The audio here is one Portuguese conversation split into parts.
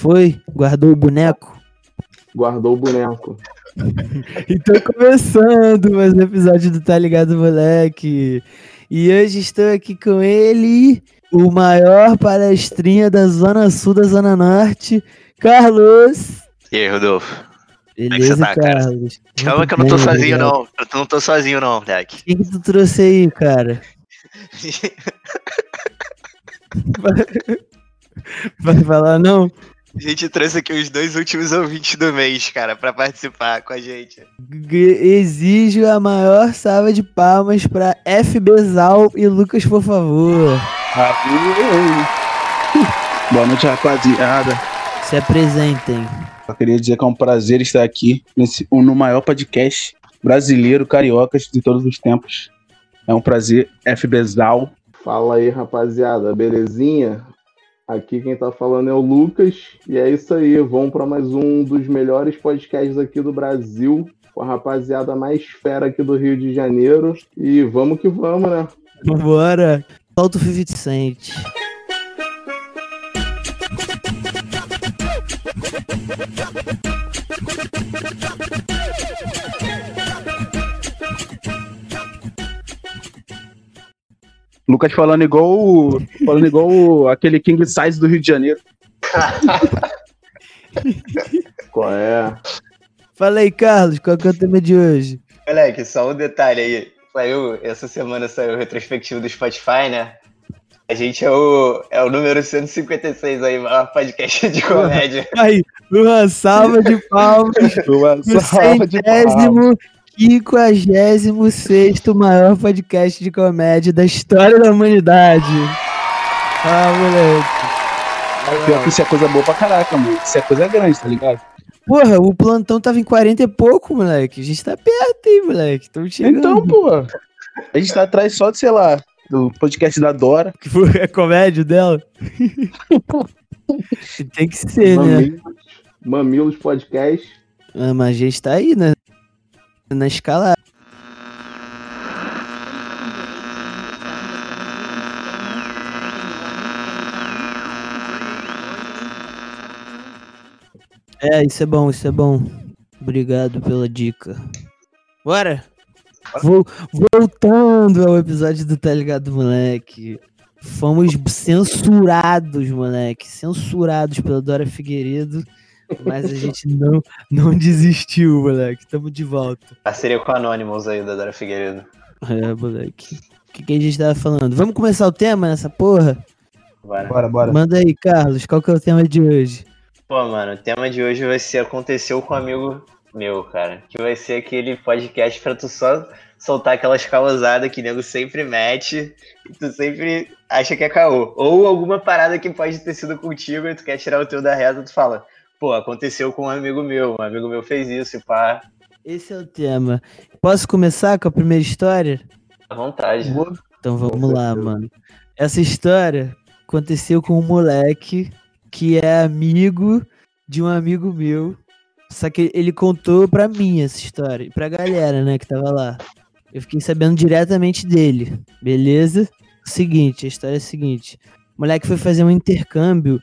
Foi? Guardou o boneco? Guardou o boneco. então começando mais um episódio do Tá Ligado Moleque. E hoje estou aqui com ele, o maior palestrinha da Zona Sul da Zona Norte, Carlos. E aí, Rodolfo? Beleza, tá, cara? Carlos? Calma Muito que eu não tô bem, sozinho, não. Eu não tô sozinho, não, moleque. Quem que tu trouxe aí, cara? Vai falar não? A gente trouxe aqui os dois últimos ouvintes do mês, cara, pra participar com a gente. G- Exijo a maior salva de palmas pra FB Zal e Lucas, por favor. Boa noite, rapaziada. Se apresentem. Só queria dizer que é um prazer estar aqui nesse, no maior podcast brasileiro, cariocas de todos os tempos. É um prazer, FBZal. Fala aí, rapaziada, belezinha? Aqui quem tá falando é o Lucas. E é isso aí, vamos para mais um dos melhores podcasts aqui do Brasil. Com a rapaziada mais fera aqui do Rio de Janeiro. E vamos que vamos, né? Vambora. Solta o 50 Cent. Lucas falando igual, o- falando igual o- aquele King Size do Rio de Janeiro. Qual é? Fala aí, Carlos, qual que é o tema de hoje? Moleque, só um detalhe aí. Saiu, essa semana saiu o retrospectivo do Spotify, né? A gente é o, é o número 156 aí, maior podcast de comédia. Aí, uma salva de palmas Uma salva de palmas. Centésimo, quinquagésimo sexto maior podcast de comédia da história da humanidade. Ah, moleque. Pior que isso é coisa boa pra caraca, mano. Isso é coisa grande, tá ligado? Porra, o plantão tava em 40 e pouco, moleque. A gente tá perto, hein, moleque. Tamo chegando. Então, pô. A gente tá atrás só de, sei lá, do podcast da Dora. Que foi a comédia dela? Tem que ser, né? Mamilos, Mamilos Podcast. Ah, mas a gente tá aí, né? Na escala. É, isso é bom, isso é bom. Obrigado pela dica. Bora! Vol- voltando ao episódio do Tá Ligado, moleque. Fomos censurados, moleque. Censurados pela Dora Figueiredo. Mas a gente não, não desistiu, moleque. Tamo de volta. Parceria com Anonymous aí, da Dora Figueiredo. É, moleque. O que, que a gente tava falando? Vamos começar o tema nessa porra? Bora. Bora, bora. Manda aí, Carlos. Qual que é o tema de hoje? Pô, mano, o tema de hoje vai ser Aconteceu com um amigo meu, cara. Que vai ser aquele podcast pra tu só soltar aquelas causadas que o nego sempre mete e tu sempre acha que é caô. Ou alguma parada que pode ter sido contigo e tu quer tirar o teu da reta, tu fala, pô, aconteceu com um amigo meu, um amigo meu fez isso pá, Esse é o tema. Posso começar com a primeira história? à vontade. Então vamos lá, mano. Essa história aconteceu com um moleque que é amigo de um amigo meu. Só que ele contou pra mim essa história. E pra galera, né, que tava lá. Eu fiquei sabendo diretamente dele. Beleza? Seguinte, a história é a seguinte. O moleque foi fazer um intercâmbio,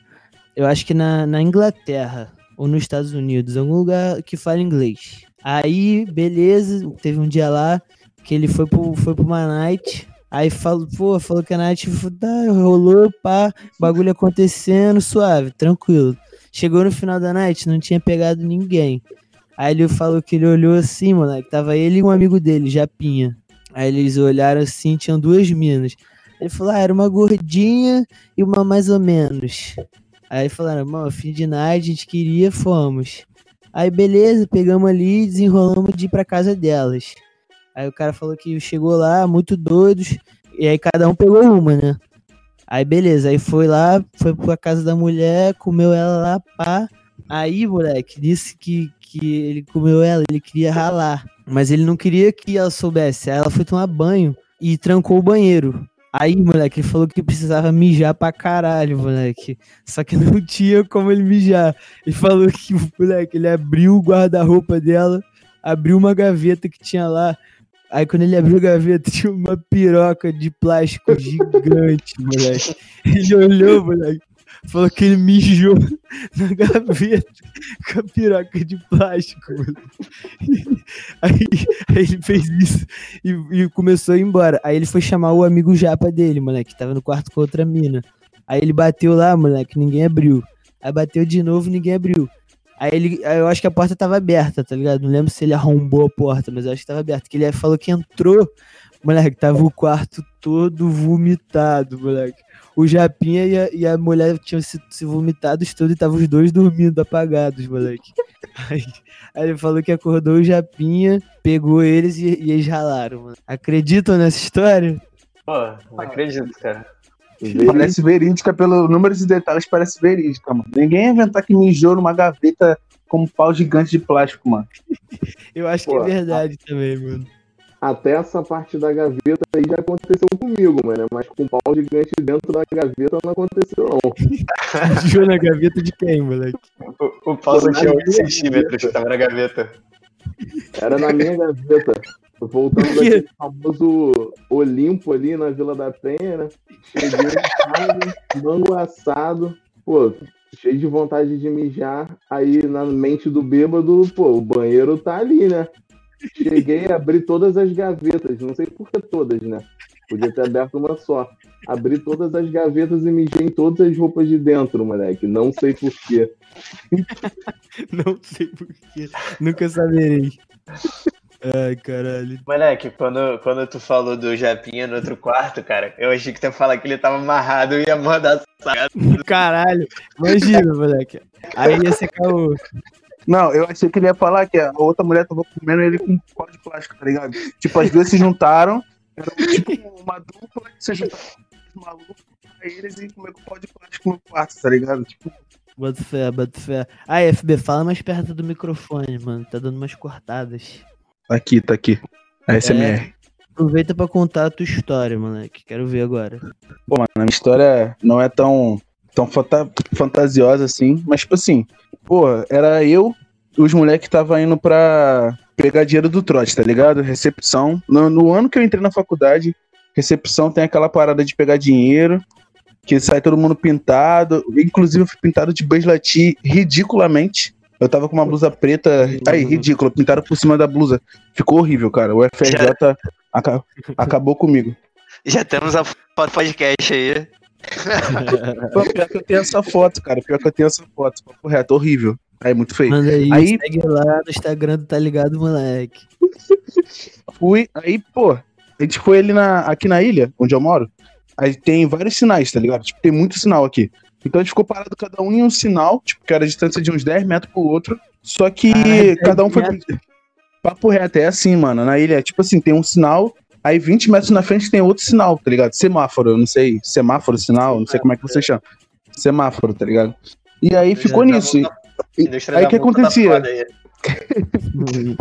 eu acho que na, na Inglaterra. Ou nos Estados Unidos, algum lugar que fala inglês. Aí, beleza, teve um dia lá que ele foi pro, foi pro uma night. Aí falou, pô, falou que a night tá, rolou, pá, bagulho acontecendo, suave, tranquilo. Chegou no final da night, não tinha pegado ninguém. Aí ele falou que ele olhou assim, moleque, tava ele e um amigo dele, Japinha. Aí eles olharam assim, tinham duas minas. Ele falou, ah, era uma gordinha e uma mais ou menos. Aí falaram, mano, fim de night, a gente queria, fomos. Aí beleza, pegamos ali e desenrolamos de ir pra casa delas. Aí o cara falou que chegou lá, muito doidos, e aí cada um pegou uma, né? Aí beleza, aí foi lá, foi pra casa da mulher, comeu ela lá, pá. Aí, moleque, disse que, que ele comeu ela, ele queria ralar. Mas ele não queria que ela soubesse. Aí ela foi tomar banho e trancou o banheiro. Aí, moleque, ele falou que precisava mijar pra caralho, moleque. Só que não tinha como ele mijar. Ele falou que, moleque, ele abriu o guarda-roupa dela, abriu uma gaveta que tinha lá. Aí quando ele abriu a gaveta, tinha uma piroca de plástico gigante, moleque. Ele olhou, moleque. Falou que ele mijou na gaveta com a piroca de plástico. Aí, aí ele fez isso e, e começou a ir embora. Aí ele foi chamar o amigo japa dele, moleque, que tava no quarto com outra mina. Aí ele bateu lá, moleque, ninguém abriu. Aí bateu de novo, ninguém abriu. Aí ele, aí eu acho que a porta tava aberta, tá ligado? Não lembro se ele arrombou a porta, mas eu acho que tava aberta. Que ele falou que entrou, moleque, tava o quarto todo vomitado, moleque. O Japinha e a, e a mulher tinham se, se vomitado todo e estavam os dois dormindo apagados, moleque. Aí, aí ele falou que acordou o Japinha, pegou eles e, e eles ralaram, mano. Acreditam nessa história? Pô, não acredito, cara. Parece verídica pelo número de detalhes, parece verídica, mano. Ninguém ia inventar que mijou numa gaveta como um pau gigante de plástico, mano. Eu acho Pô, que é verdade também, mano. Até essa parte da gaveta aí já aconteceu comigo, mano. Mas com pau gigante dentro da gaveta não aconteceu, não. Mijou na gaveta de quem, moleque? O, o Pô, tinha na 8 minha centímetros que tava na gaveta. Era na minha gaveta. Voltando daquele famoso Olimpo ali na Vila da Penha, né? Cheguei em casa, mango assado, pô, cheio de vontade de mijar. Aí na mente do bêbado, pô, o banheiro tá ali, né? Cheguei, abri todas as gavetas, não sei por que todas, né? Podia ter aberto uma só. Abri todas as gavetas e mijei em todas as roupas de dentro, moleque. Não sei por quê. Não sei porquê. Nunca saberei. Ai, caralho. Moleque, quando, quando tu falou do Japinha no outro quarto, cara, eu achei que tu ia falar que ele tava amarrado e ia mandar. Caralho. Imagina, moleque. Aí ia ser caô. Não, eu achei que ele ia falar que a outra mulher tava comendo ele com um pau de plástico, tá ligado? Tipo, as duas se juntaram, era tipo uma dupla que se juntaram com os malucos pra eles e comer com pau de plástico no quarto, tá ligado? Tipo, Bota fé, bota fé. Aí, FB, fala mais perto do microfone, mano. Tá dando umas cortadas. tá aqui, tá aqui. A SMR. Aproveita pra contar a tua história, moleque. Quero ver agora. Pô, mano, a minha história não é tão, tão fanta- fantasiosa assim, mas tipo assim, pô, era eu, os moleques que tava indo pra pegar dinheiro do trote, tá ligado? Recepção. No, no ano que eu entrei na faculdade, recepção tem aquela parada de pegar dinheiro, que sai todo mundo pintado. Inclusive, eu fui pintado de Beslati ridiculamente. Eu tava com uma blusa preta. Aí, ridículo. Pintaram por cima da blusa. Ficou horrível, cara. O FRJ aca- acabou comigo. Já temos a podcast aí. Pô, pior que eu tenho essa foto, cara. Pior que eu tenho essa foto. Papo reto, horrível. Aí, muito feio. Manda aí, Aí- segue lá no Instagram Tá Ligado, moleque. Fui, aí, pô, a gente foi ali na, aqui na ilha, onde eu moro. Aí tem vários sinais, tá ligado? Tipo, tem muito sinal aqui. Então a gente ficou parado cada um em um sinal, tipo, que era a distância de uns 10 metros pro outro. Só que Caralho, cada um 10 foi. Papo reto, é assim, mano. Na ilha, tipo assim, tem um sinal, aí 20 metros na frente tem outro sinal, tá ligado? Semáforo, eu não sei. Semáforo, sinal, não sei como é que você chama. Semáforo, tá ligado? E aí ficou nisso. tá E- aí da que multa acontecia? aí.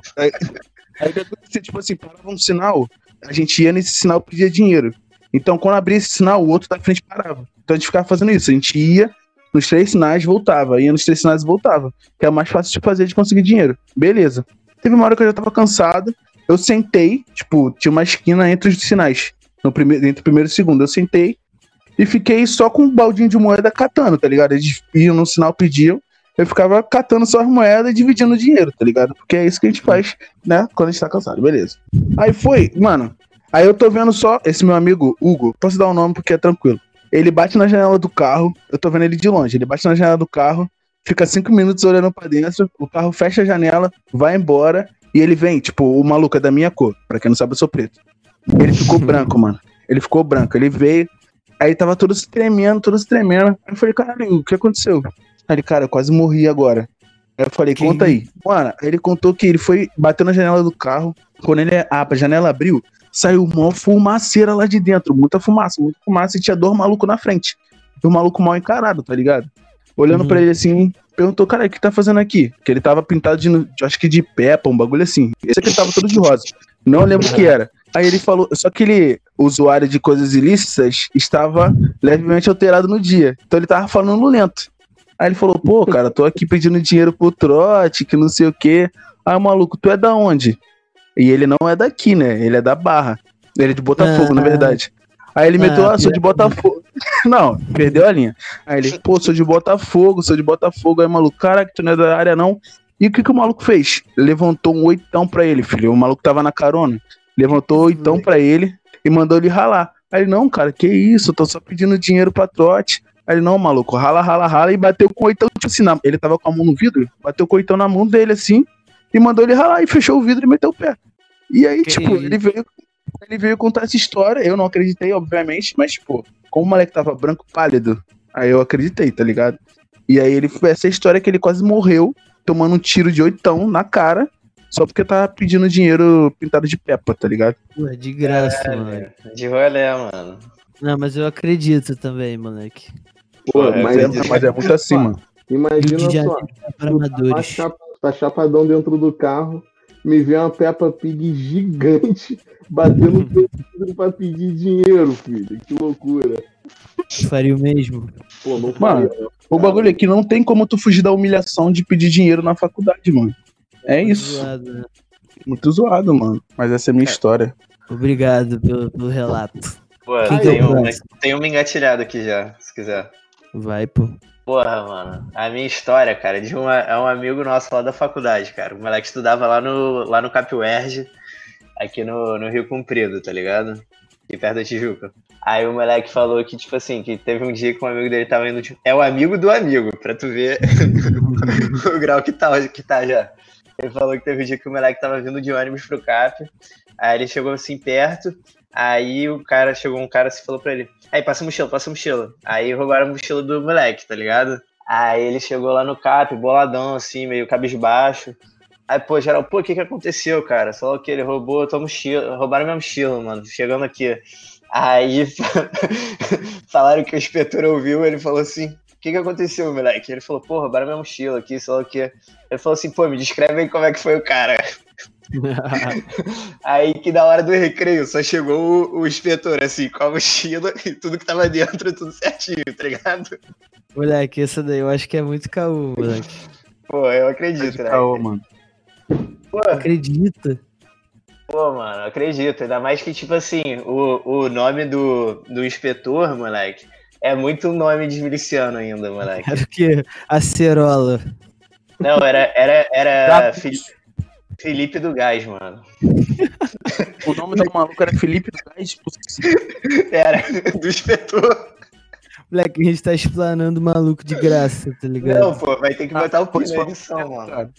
O que acontecia, tipo assim, parava um sinal, a gente ia nesse sinal e pedia dinheiro. Então, quando abria esse sinal, o outro da frente parava. Então a gente ficava fazendo isso. A gente ia nos três sinais, voltava. Ia nos três sinais e voltava. Que é o mais fácil de fazer de conseguir dinheiro. Beleza. Teve uma hora que eu já tava cansado. Eu sentei, tipo, tinha uma esquina entre os sinais. No primeiro, entre o primeiro e o segundo. Eu sentei e fiquei só com um baldinho de moeda catando, tá ligado? Eles iam no sinal, pediam. Eu ficava catando só as moedas e dividindo o dinheiro, tá ligado? Porque é isso que a gente faz, né? Quando a gente tá cansado, beleza. Aí foi, mano. Aí eu tô vendo só esse meu amigo, Hugo, posso dar o um nome porque é tranquilo. Ele bate na janela do carro, eu tô vendo ele de longe. Ele bate na janela do carro, fica cinco minutos olhando pra dentro, o carro fecha a janela, vai embora, e ele vem, tipo, o maluco é da minha cor. Pra quem não sabe, eu sou preto. Ele ficou branco, mano. Ele ficou branco. Ele veio, aí tava todo se tremendo, todo se tremendo. Aí eu falei, caralho, o que aconteceu? Aí ele, cara, eu quase morri agora. Aí eu falei, conta aí. Mano, ele contou que ele foi, bateu na janela do carro. Quando ele, a janela abriu, saiu uma fumaceira lá de dentro. Muita fumaça, muita fumaça. E tinha dois malucos na frente. E o maluco mal encarado, tá ligado? Olhando Uhum. pra ele assim, perguntou, cara, o que tá fazendo aqui? Que ele tava pintado de, acho que de pepa, um bagulho assim. Esse aqui tava todo de rosa. Não lembro o que era. Aí ele falou, só que ele, usuário de coisas ilícitas, estava levemente alterado no dia. Então ele tava falando lento. Aí ele falou, pô, cara, tô aqui pedindo dinheiro pro trote, que não sei o quê. Aí, maluco, tu é da onde? E ele não é daqui, né? Ele é da Barra. Ele é de Botafogo, Ah. na verdade. Aí ele meteu, Ah, ah, sou de Botafogo. Não, perdeu a linha. Aí ele, pô, sou de Botafogo, sou de Botafogo. Aí o maluco, cara, que tu não é da área não. E o que, que o maluco fez? Levantou um oitão pra ele, filho. O maluco tava na carona. Levantou oitão pra ele e mandou ele ralar. Aí ele, não, cara, que isso? Eu tô só pedindo dinheiro pra trote. Aí ele, não, maluco, rala, rala, rala. E bateu com oitão, tipo assim, na... ele tava com a mão no vidro, bateu com oitão na mão dele, assim, e mandou ele ralar e fechou o vidro e meteu o pé. E aí, Que tipo, isso? ele veio, ele veio contar essa história. Eu não acreditei, obviamente, mas, tipo, como o moleque tava branco pálido, aí eu acreditei, tá ligado? E aí ele essa história que ele quase morreu tomando um tiro de oitão na cara, só porque tava pedindo dinheiro pintado de pepa, tá ligado? Pô, de graça, mano. Caralho, De rolê, mano. Não, mas eu acredito também, moleque. Pô, É, mas, é, mas é muito assim, mano. Rio imagina de só. É tá, chapa- tá chapadão dentro do carro, me vê uma Peppa Pig gigante batendo no teu vidro pra pedir dinheiro, filho. Que loucura. Faria o mesmo. Pô, não Mano, faria, não. O bagulho é que não tem como tu fugir da humilhação de pedir dinheiro na faculdade, mano. É isso. Zoado, né? Muito zoado, mano. Mas essa é a minha história. Obrigado pelo, pelo relato. Que é tem, o próximo? tem uma engatilhada aqui já, se quiser. Vai, pô. Porra, mano, a minha história, cara, de uma, é um amigo nosso lá da faculdade, cara. O moleque estudava lá no, lá no Capiuerge, aqui no, no Rio Comprido, tá ligado? Aqui perto da Tijuca. Aí o moleque falou que, tipo assim, que teve um dia que um amigo dele tava indo. Tipo, é o amigo do amigo, pra tu ver o grau que tá, que tá já. Ele falou que teve um dia que o moleque tava vindo de ônibus pro Cap. Aí ele chegou assim perto. Aí o cara, chegou um cara assim e falou pra ele: Aí, passa a mochila, passa a mochila. Aí roubaram a mochila do moleque, tá ligado? Aí ele chegou lá no cap, boladão, assim, meio cabisbaixo. Aí, pô, geral, pô, o que que aconteceu, cara? Falou que ele roubou a tua mochila, roubaram minha mochila, mano, chegando aqui. Aí falaram que o inspetor ouviu, ele falou assim, o que que aconteceu, moleque? Ele falou, pô, roubaram minha mochila aqui, lá o quê. Ele falou assim, pô, me descreve aí como é que foi o cara. Aí que na hora do recreio só chegou o, o inspetor, assim, com a mochila e tudo que tava dentro, tudo certinho, tá ligado? moleque, essa daí eu acho que é muito caô, moleque. Pô, eu acredito, né? Caô, mano. Pô, Acredita? pô, mano, acredito. Ainda mais que, tipo assim, o, o nome do, do inspetor, moleque, é muito nome de miliciano ainda, moleque. Era o quê? Acerola. Não, era, era, era Felipe do Gás, mano. O nome do maluco era Felipe do Gás. Era, do inspetor. Moleque, a gente tá explanando o maluco de graça, tá ligado? Não, pô, vai ter que botar o pô, pi isso na foi- edição, mano.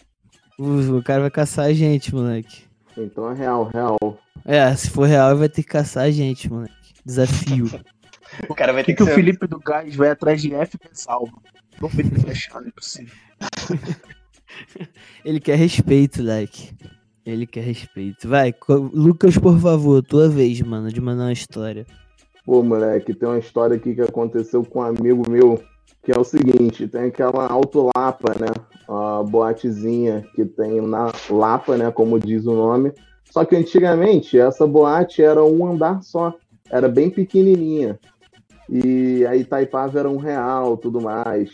O, o cara vai caçar a gente, moleque. Então é real, real. É, se for real, vai ter que caçar a gente, moleque. Desafio. O cara vai Por que, ter que que o ser... Felipe do Gás vai atrás de F que é salvo? Não foi ele achar, não é possível. Ele quer respeito, leque. Ele quer respeito. Vai, Lucas, por favor, tua vez, mano, de mandar uma história. Pô, moleque, tem uma história aqui que aconteceu com um amigo meu, que é o seguinte, tem aquela Auto Lapa, né? A boatezinha que tem na Lapa, né? Como diz o nome. Só que antigamente essa boate era um andar só, era bem pequenininha. E a Itaipava era um real, tudo mais.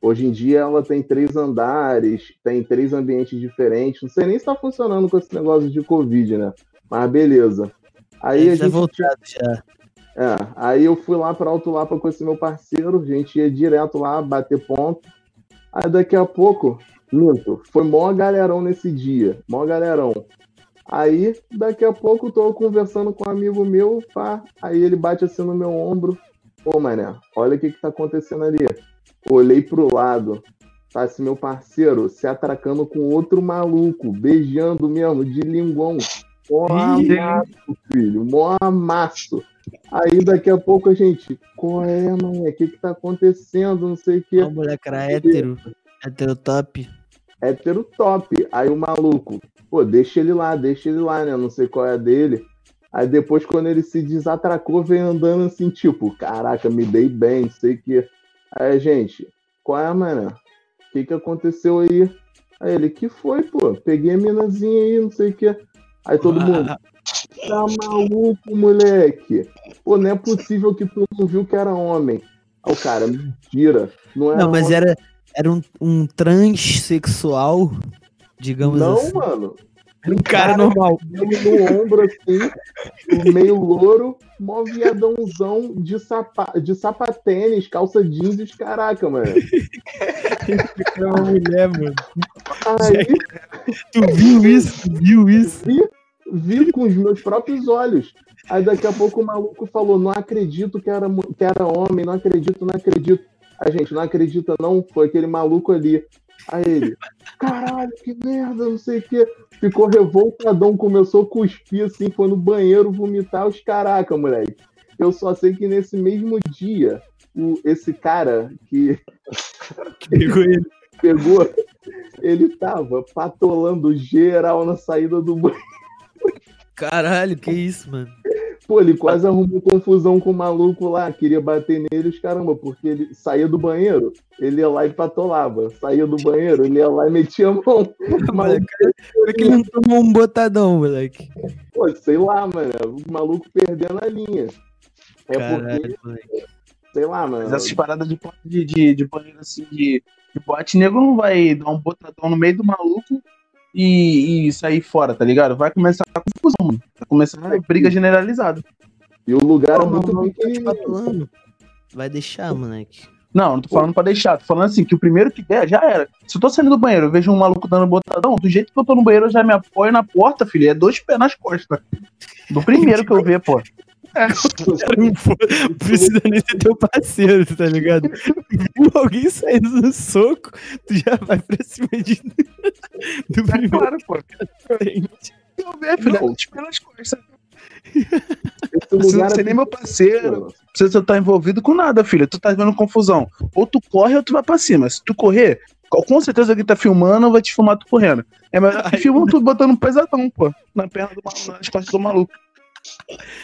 Hoje em dia ela tem três andares, tem três ambientes diferentes. Não sei nem se tá funcionando com esse negócio de Covid, né? Mas beleza. Aí Ele a gente voltado já. é, aí eu fui lá para Alto Lapa com esse meu parceiro, a gente ia direto lá bater ponto. Aí daqui a pouco, minto, foi mó galerão nesse dia, mó galerão. Aí daqui a pouco eu tô conversando com um amigo meu, pá, aí ele bate assim no meu ombro. Pô, mané, olha o que que tá acontecendo ali. Olhei pro lado, tá esse meu parceiro se atracando com outro maluco, beijando mesmo, de linguão. Mó amasso, filho, mó amasso. Aí daqui a pouco a gente, qual é, mano? O que que tá acontecendo? Não sei o que. O moleque era hétero. Hétero top. Hétero top. Aí o maluco, pô, deixa ele lá, deixa ele lá, né? Não sei qual é a dele. Aí depois, quando ele se desatracou, veio andando assim, tipo, caraca, me dei bem, não sei o que. Aí, gente, qual é, mano? O que que aconteceu aí? Aí ele, que foi, pô? Peguei a minazinha aí, não sei o que. Aí todo mundo, tá maluco, moleque? Pô, não é possível que tu não viu que era homem. Aí o cara, mentira. Não, era Não, mas homem. era, era um, um transexual, digamos Não, assim. mano. Um cara normal. no ombro, assim, meio louro, mó viadãozão de, sapa, de sapatênis, calça jeans e os caraca, mano. É uma mulher, mano. Aí Tu viu isso? Tu viu isso? vi com os meus próprios olhos. Aí daqui a pouco o maluco falou: Não acredito que era, que era homem, não acredito, não acredito. A gente não acredita, não, foi aquele maluco ali. Aí ele, caralho, que merda, não sei o quê. Ficou revoltadão, começou a cuspir assim, foi no banheiro vomitar os caraca, moleque. Eu só sei que nesse mesmo dia, o, esse cara que Pegou ele. pegou, ele tava patolando geral na saída do banheiro. Caralho, que isso, mano? Pô, ele quase arrumou confusão com o maluco lá, queria bater nele, os caramba, porque ele saía do banheiro, ele ia lá e patolava. Saía do banheiro, ele ia lá e metia a mão. Maluco, Como é que ele não tomou um botadão, moleque? pô, sei lá, mano, o maluco perdendo a linha. É porque, Caralho, moleque. sei lá, mano. Mas essas paradas de, de, de, de banheiro assim, de, de boate, nego não vai dar um botadão no meio do maluco e, e sair fora, tá ligado? Vai começar a confusão, mano. Vai começar a briga generalizada. E o lugar é muito maluco, tá. Vai deixar, moleque. Não, não tô falando pra deixar, tô falando assim, que o primeiro que der, já era. Se eu tô saindo do banheiro, eu vejo um maluco dando botadão, do jeito que eu tô no banheiro, eu já me apoio na porta, filho. É dois pés nas costas. Do primeiro que eu ver, pô. Não precisa nem ser teu parceiro, tá ligado? Viu alguém saindo no soco, tu já vai pra cima de. Do É primeiro claro, pô. Eu filho, é Não. pés nas costas. Você não ser é nem meu parceiro. Você tá envolvido com nada, filho. Tu tá vendo confusão. Ou tu corre ou tu vai pra cima. Se tu correr, co- com certeza alguém tá filmando vai te filmar tu correndo. É melhor filmam tu botando um pesadão, pô. Na perna do maluco, nas costas do maluco.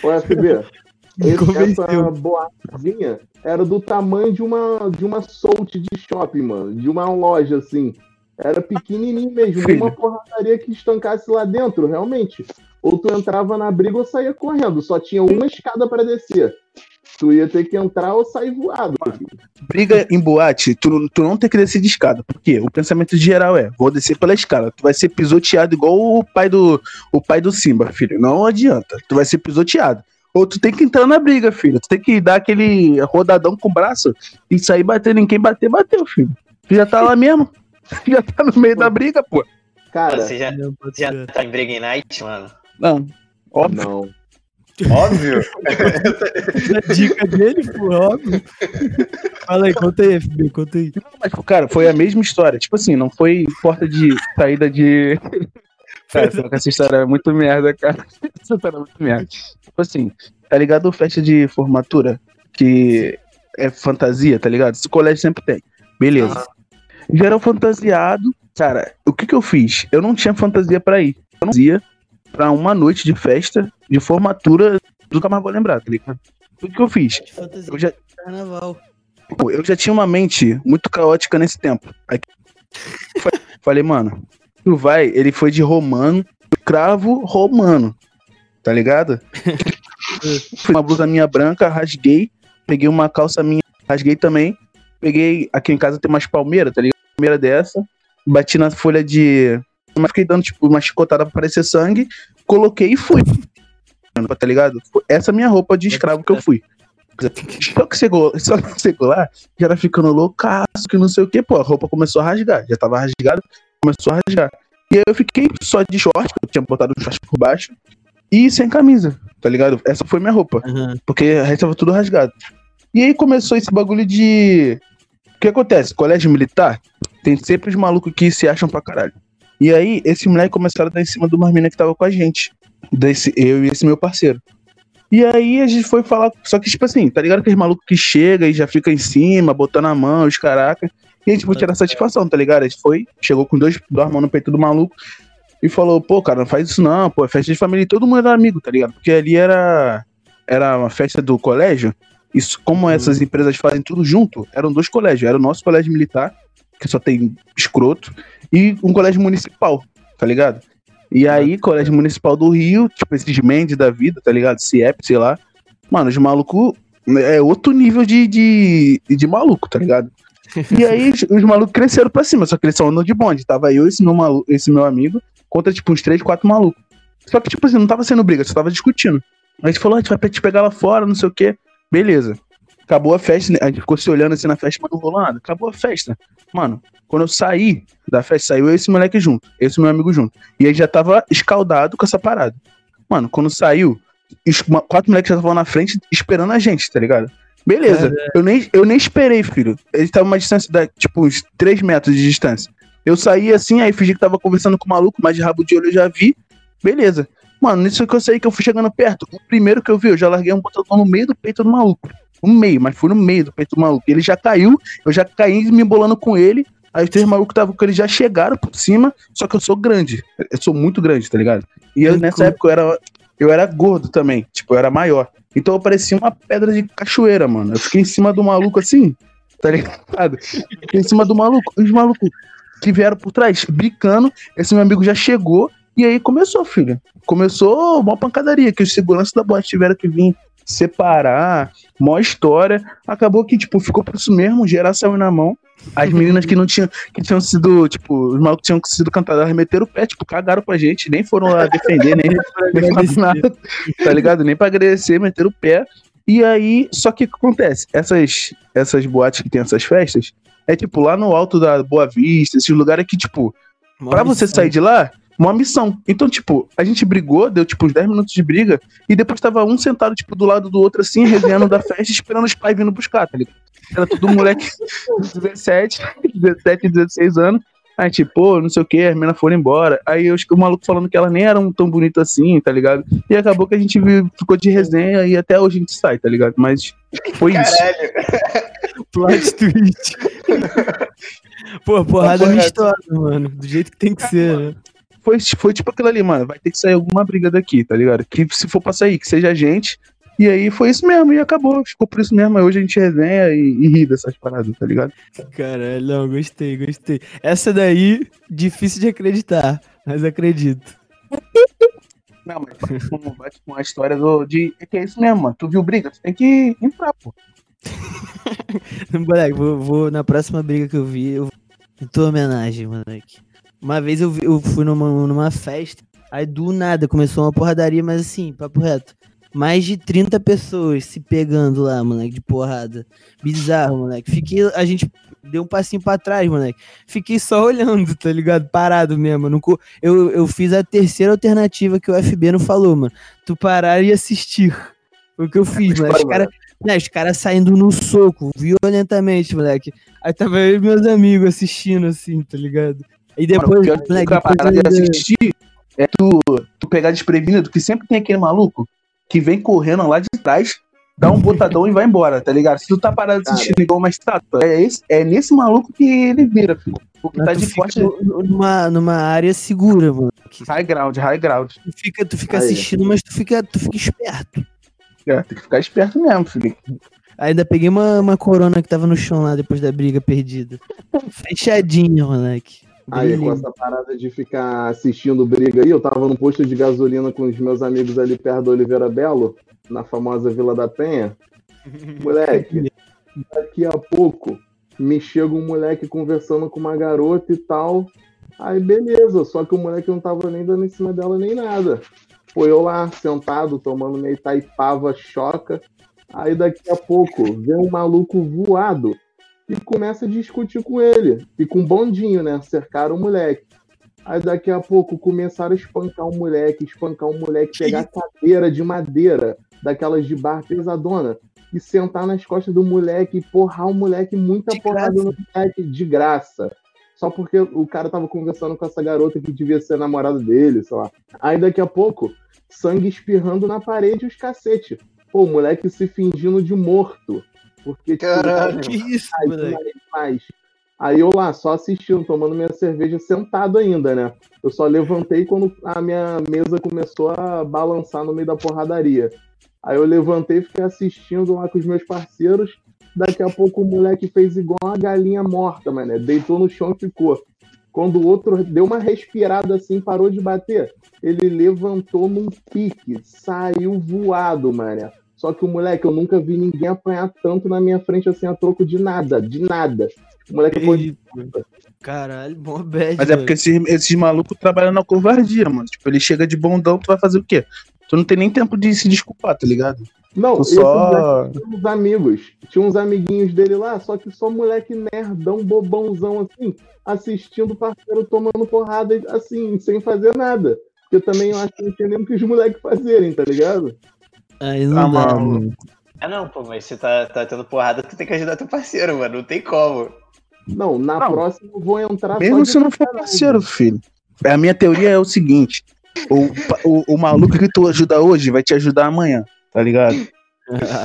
Ô, FB, esse- essa boatezinha era do tamanho de uma, de uma Soult de shopping, mano. De uma loja, assim. Era pequenininho mesmo. Filho. Uma porradaria que estancasse lá dentro, realmente. Ou tu entrava na briga ou saía correndo. Só tinha uma escada pra descer. Tu ia ter que entrar ou sair voado. Briga em boate, tu, não- tu não tem que descer de escada. Por quê? O pensamento geral é: vou descer pela escada. Tu vai ser pisoteado igual o pai do, o pai do Simba, filho. Não adianta. Tu vai ser pisoteado. Ou tu tem que entrar na briga, filho. Tu tem que dar aquele rodadão com o braço e sair batendo em quem bater, bateu, filho. Tu já tá lá mesmo. Já tá no meio da briga, pô. Cara, Você já, já tá em Break Night, mano? Não. Óbvio. não. Óbvio. A dica dele, pô, óbvio. Fala aí, conta aí, FB, conta aí. Mas, cara, foi a mesma história. Tipo assim, não foi porta de saída de. Cara, só que essa história é muito merda, cara. Essa história é muito merda. Tipo assim, tá ligado? Festa de formatura, que é fantasia, tá ligado? Esse colégio sempre tem. Beleza. Geral fantasiado. Cara, o que que eu fiz? Eu não tinha fantasia pra ir. Eu não ia pra uma noite de festa de formatura. Nunca mais vou lembrar, tá ligado? O que eu fiz? Eu já, carnaval. Eu já tinha uma mente muito caótica nesse tempo. Aí, fa- falei, mano, tu vai, ele foi de romano, cravo romano, tá ligado? Fui uma blusa minha branca, rasguei, peguei uma calça minha, rasguei também, peguei, aqui em casa tem umas palmeiras, tá ligado? Palmeira dessa, bati na folha de... Mas fiquei dando, tipo, uma chicotada pra parecer sangue, coloquei e fui. Tá ligado? Essa é a minha roupa de escravo que eu fui. Só que chegou, só que chegou lá, já era ficando loucaço, que não sei o que, pô, a roupa começou a rasgar, já tava rasgada, começou a rasgar. E aí eu fiquei só de short, eu tinha botado o short por baixo, e sem camisa, tá ligado? Essa foi minha roupa, Aham. porque o resto tava tudo rasgado. E aí começou esse bagulho de. O que acontece? Colégio militar, tem sempre os malucos que se acham pra caralho. E aí, esse moleque começaram a dar em cima de uma mina que tava com a gente. Desse, eu e esse meu parceiro. E aí a gente foi falar. Só que, tipo assim, tá ligado aquele maluco que chega e já fica em cima, botando a mão, os caraca. E a gente foi tirar satisfação, tá ligado? A gente foi, chegou com dois, duas mãos no peito do maluco e falou, pô, cara, não faz isso não, pô, é festa de família e todo mundo era amigo, tá ligado? Porque ali era, era uma festa do colégio. Isso, como essas empresas fazem tudo junto, eram dois colégios. Era o nosso colégio militar, que só tem escroto, e um colégio municipal, tá ligado? E aí, colégio municipal do Rio, tipo esses Mendes da vida, tá ligado? CIEP, sei lá. Mano, os malucos é outro nível de, de, de maluco, tá ligado? E aí os, os malucos cresceram pra cima, só que eles só andam de bonde. Tava eu, esse meu, malu- esse meu amigo, contra tipo uns três, quatro malucos. Só que, tipo assim, não tava sendo briga, só tava discutindo. Aí a gente falou, "Ah, a gente vai te pegar lá fora, não sei o quê. Beleza. Acabou a festa, né? a gente ficou se olhando assim na festa, mas não rolou nada. Acabou a festa. Mano, quando eu saí da festa, saiu e esse moleque junto, esse meu amigo junto. E aí já tava escaldado com essa parada. Mano, quando saiu, quatro moleques já estavam na frente esperando a gente, tá ligado? Beleza, eu nem, eu nem esperei, filho. Ele tava uma distância, da, tipo, uns 3 metros de distância. Eu saí assim, aí fingi que tava conversando com o maluco, mas de rabo de olho eu já vi. Beleza. Mano, nisso que eu saí que eu fui chegando perto, o primeiro que eu vi, eu já larguei um botão no meio do peito do maluco. No meio, mas foi no meio do peito do maluco. Ele já caiu, eu já caí me embolando com ele. Aí os três malucos que estavam com ele já chegaram por cima, só que eu sou grande. Eu sou muito grande, tá ligado? E eu, nessa época eu era, eu era gordo também, tipo, eu era maior. Então eu parecia uma pedra de cachoeira, mano. Eu fiquei em cima do maluco assim, tá ligado? Fiquei em cima do maluco. Os malucos que vieram por trás, bicando. Esse meu amigo já chegou. E aí começou, filho. Começou uma pancadaria, que os seguranças da boate tiveram que vir separar, mó história. Acabou que, tipo, ficou por isso mesmo, geral saiu na mão. As meninas que não tinham, que tinham sido, tipo, os malucos que tinham sido cantadas, remeteram o pé, tipo, cagaram pra gente, nem foram lá defender, nem, nem nada, tá ligado? Nem pra agradecer, meteram o pé. E aí, só que o que acontece? Essas, essas boates que tem essas festas, é tipo lá no alto da Boa Vista, esses lugares que, tipo, Pra você sair de lá, uma missão. Então, tipo, a gente brigou, deu tipo uns 10 minutos de briga, e depois tava um sentado, tipo, do lado do outro, assim, resenhando da festa, esperando os pais vindo buscar, tá ligado? Era tudo moleque de 17, 17, 16 anos. Aí, tipo, pô, não sei o que, as meninas foram embora. Aí eu acho que o maluco falando que elas nem eram tão bonitas assim, tá ligado? E acabou que a gente ficou de resenha e até hoje a gente sai, tá ligado? Mas foi isso. Caralho. Plot twist. Pô, porrada amistosa, mano. Do jeito que tem que ser, né? Foi, foi tipo aquilo ali, mano. Vai ter que sair alguma briga daqui, tá ligado? Que se for pra sair, que seja a gente. E aí foi isso mesmo, e acabou. Ficou por isso mesmo. Aí hoje a gente resenha e, e ri dessas paradas, tá ligado? Caralho, não, gostei, gostei. Essa daí, difícil de acreditar, mas acredito. Não, mas bate com, bate com a história do, de. É que é isso mesmo, mano. Tu viu briga, tu tem que entrar, pô. Moleque, vou, vou- na próxima briga que eu vi, eu em tua homenagem, moleque. Uma vez eu, eu fui numa, numa festa, aí do nada começou uma porradaria, mas assim, papo reto. Mais de 30 pessoas se pegando lá, moleque, de porrada. Bizarro, moleque. Fiquei, a gente deu um passinho pra trás, moleque. Fiquei só olhando, tá ligado? Parado mesmo. Não eu, eu fiz a terceira alternativa que o FB não falou, mano. Tu parar e assistir. Foi o que eu fiz, moleque. Os caras né, os caras saindo no soco, violentamente, moleque. Aí tava eu e meus amigos assistindo, assim, tá ligado? E Mano, depois, o pior que moleque, depois parada de assistir é tu, tu pegar desprevenido, que sempre tem aquele maluco que vem correndo lá de trás, dá um botadão e vai embora, tá ligado? Se tu tá parado assistindo igual uma estátua, é, esse, é nesse maluco que ele vira, filho. Porque Mas tá de forte no- numa, numa área segura, mano. High ground, high ground. Tu fica, tu fica Aí. assistindo, mas tu fica, tu fica esperto. É, tem que ficar esperto mesmo, filho. Ainda peguei uma, uma corona que tava no chão lá depois da briga perdida. Fechadinha, moleque. Aí, com essa parada de ficar assistindo briga aí, eu tava no posto de gasolina com os meus amigos ali perto do Oliveira Belo, na famosa Vila da Penha. Moleque, daqui a pouco me chega um moleque conversando com uma garota e tal. Aí, beleza, só que o moleque não tava nem dando em cima dela nem nada. Foi eu lá, sentado, tomando meio taipava choca. Aí, daqui a pouco, vem um maluco voado e começa a discutir com ele. E com um bondinho, né? Cercaram o moleque. Aí daqui a pouco começaram a espancar o moleque, espancar o moleque, pegar cadeira de madeira, daquelas de bar pesadona, e sentar nas costas do moleque e porrar o moleque, muita De porrada graça. no moleque, de graça. Só porque o cara tava conversando com essa garota que devia ser namorada dele, sei lá. Aí daqui a pouco, sangue espirrando na parede os cacete. Pô, o moleque se fingindo de morto. Porque, tipo, Caralho. Que isso, Aí, moleque? Aí eu lá, só assistindo, tomando minha cerveja sentado ainda, né? Eu só levantei quando a minha mesa começou a balançar no meio da porradaria. Aí eu levantei e fiquei assistindo lá com os meus parceiros. Daqui a pouco o moleque fez igual uma galinha morta, mano. Deitou no chão e ficou. Quando o outro deu uma respirada assim, parou de bater, ele levantou num pique, saiu voado, mano. Só que o moleque, eu nunca vi ninguém apanhar tanto na minha frente assim a troco de nada, de nada. O moleque Que foi mano. Caralho, bom bad, Mas é porque esses, esses malucos trabalham na covardia, mano. Tipo, ele chega de bondão, tu vai fazer o quê? Tu não tem nem tempo de se desculpar, tá ligado? Não, Tu só. moleque tinha uns amigos. Tinha uns amiguinhos dele lá, só que só moleque nerdão, bobãozão assim, assistindo o parceiro tomando porrada, assim, sem fazer nada. Porque também eu acho que não tinha nem o que os moleques fazerem, tá ligado? Aí não Ah, dá, mano. mano. Ah, não, pô, mas você tá, tá tendo porrada, tu tem que ajudar teu parceiro, mano. Não tem como. Não, na Não. próxima eu vou entrar Mesmo se não for parceiro, filho. A minha teoria é o seguinte: o, o, o maluco que tu ajuda hoje vai te ajudar amanhã, tá ligado?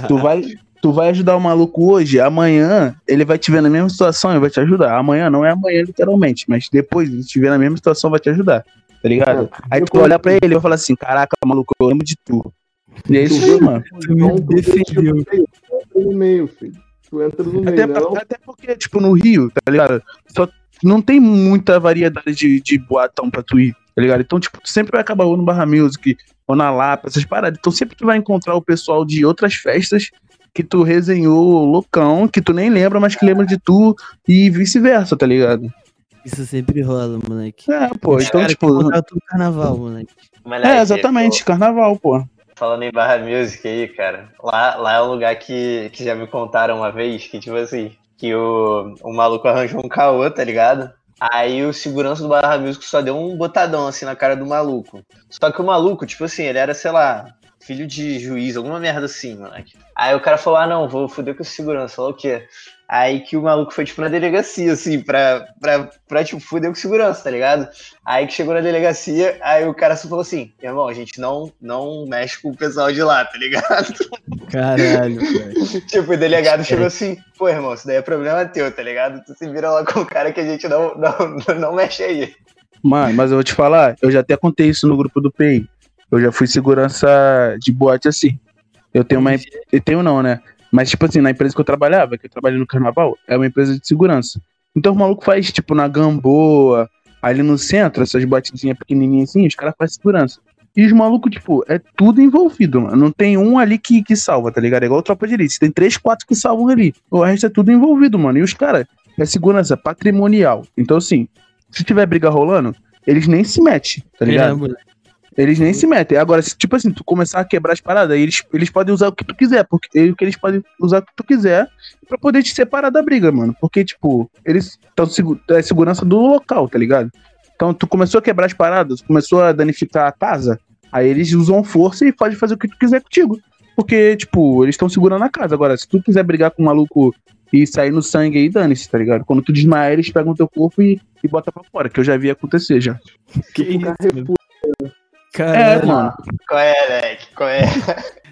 Tu vai, tu vai ajudar o maluco hoje, amanhã ele vai te ver na mesma situação e vai te ajudar. Amanhã não é amanhã, literalmente, mas depois ele te ver na mesma situação vai te ajudar, tá ligado? Aí tu vai olhar pra ele e vai falar assim: caraca, maluco, eu lembro de tu. E é isso aí, mano. Tu me tu defendeu. entra no meio, filho. Tu entra no meio, Até, né? pra- até porque, tipo, no Rio, tá ligado? Só não tem muita variedade de, de boatão pra tu ir, tá ligado? Então, tipo, tu sempre vai acabar ou no Barra Music, ou na Lapa, essas paradas. Então sempre tu vai encontrar o pessoal de outras festas que tu resenhou loucão, que tu nem lembra, mas que lembra de tu, e vice-versa, tá ligado? Isso sempre rola, moleque. É, pô, então, tipo. tudo carnaval, moleque. Moleque, É, exatamente, carnaval, pô. Falando em Barra Music aí, cara, lá, lá é um lugar que, que já me contaram uma vez que, tipo assim, que o, o maluco arranjou um caô, tá ligado? Aí o segurança do Barra Music só deu um botadão assim na cara do maluco. Só que o maluco, tipo assim, ele era, sei lá, filho de juiz, alguma merda assim, moleque. Aí o cara falou: ah, não, vou foder com o segurança. Falou o quê? Aí que o maluco foi, tipo, na delegacia, assim, pra, pra, pra tipo, foder com segurança, tá ligado? Aí que chegou na delegacia, aí o cara só falou assim, irmão, a gente não, não mexe com o pessoal de lá, tá ligado? Caralho, moleque. tipo, o delegado chegou assim, pô, irmão, isso daí é problema teu, tá ligado? Tu se vira lá com o cara que a gente não, não, não mexe aí. Mano, mas eu vou te falar, eu já até contei isso no grupo do PI. Eu já fui segurança de boate assim. Eu tenho uma. Eu tenho não, né? Mas, tipo assim, na empresa que eu trabalhava, que eu trabalhei no carnaval, é uma empresa de segurança. Então o maluco faz, tipo, na Gamboa, ali no centro, essas boatezinhas pequenininhas assim, os caras fazem segurança. E os malucos, tipo, é tudo envolvido, mano. Não tem um ali que, que salva, tá ligado? É igual tropa de elite. Tem três, quatro que salvam ali. O resto é tudo envolvido, mano. E os caras, é segurança patrimonial. Então, assim, se tiver briga rolando, eles nem se metem, tá ligado? É. Eles nem se metem. Agora, se, tipo assim, tu começar a quebrar as paradas, eles, eles podem usar o que tu quiser, porque o que eles podem usar o que tu quiser pra poder te separar da briga, mano. Porque, tipo, eles estão é segurança do local, tá ligado? Então, tu começou a quebrar as paradas, começou a danificar a casa, aí eles usam força e podem fazer o que tu quiser contigo. Porque, tipo, eles estão segurando a casa. Agora, se tu quiser brigar com um maluco e sair no sangue aí, dane-se, tá ligado? Quando tu desmaia, eles pegam teu corpo e, e botam pra fora, que eu já vi acontecer já. Que Tipo, isso, Mano. É, mano. Qual é, moleque? Qual é?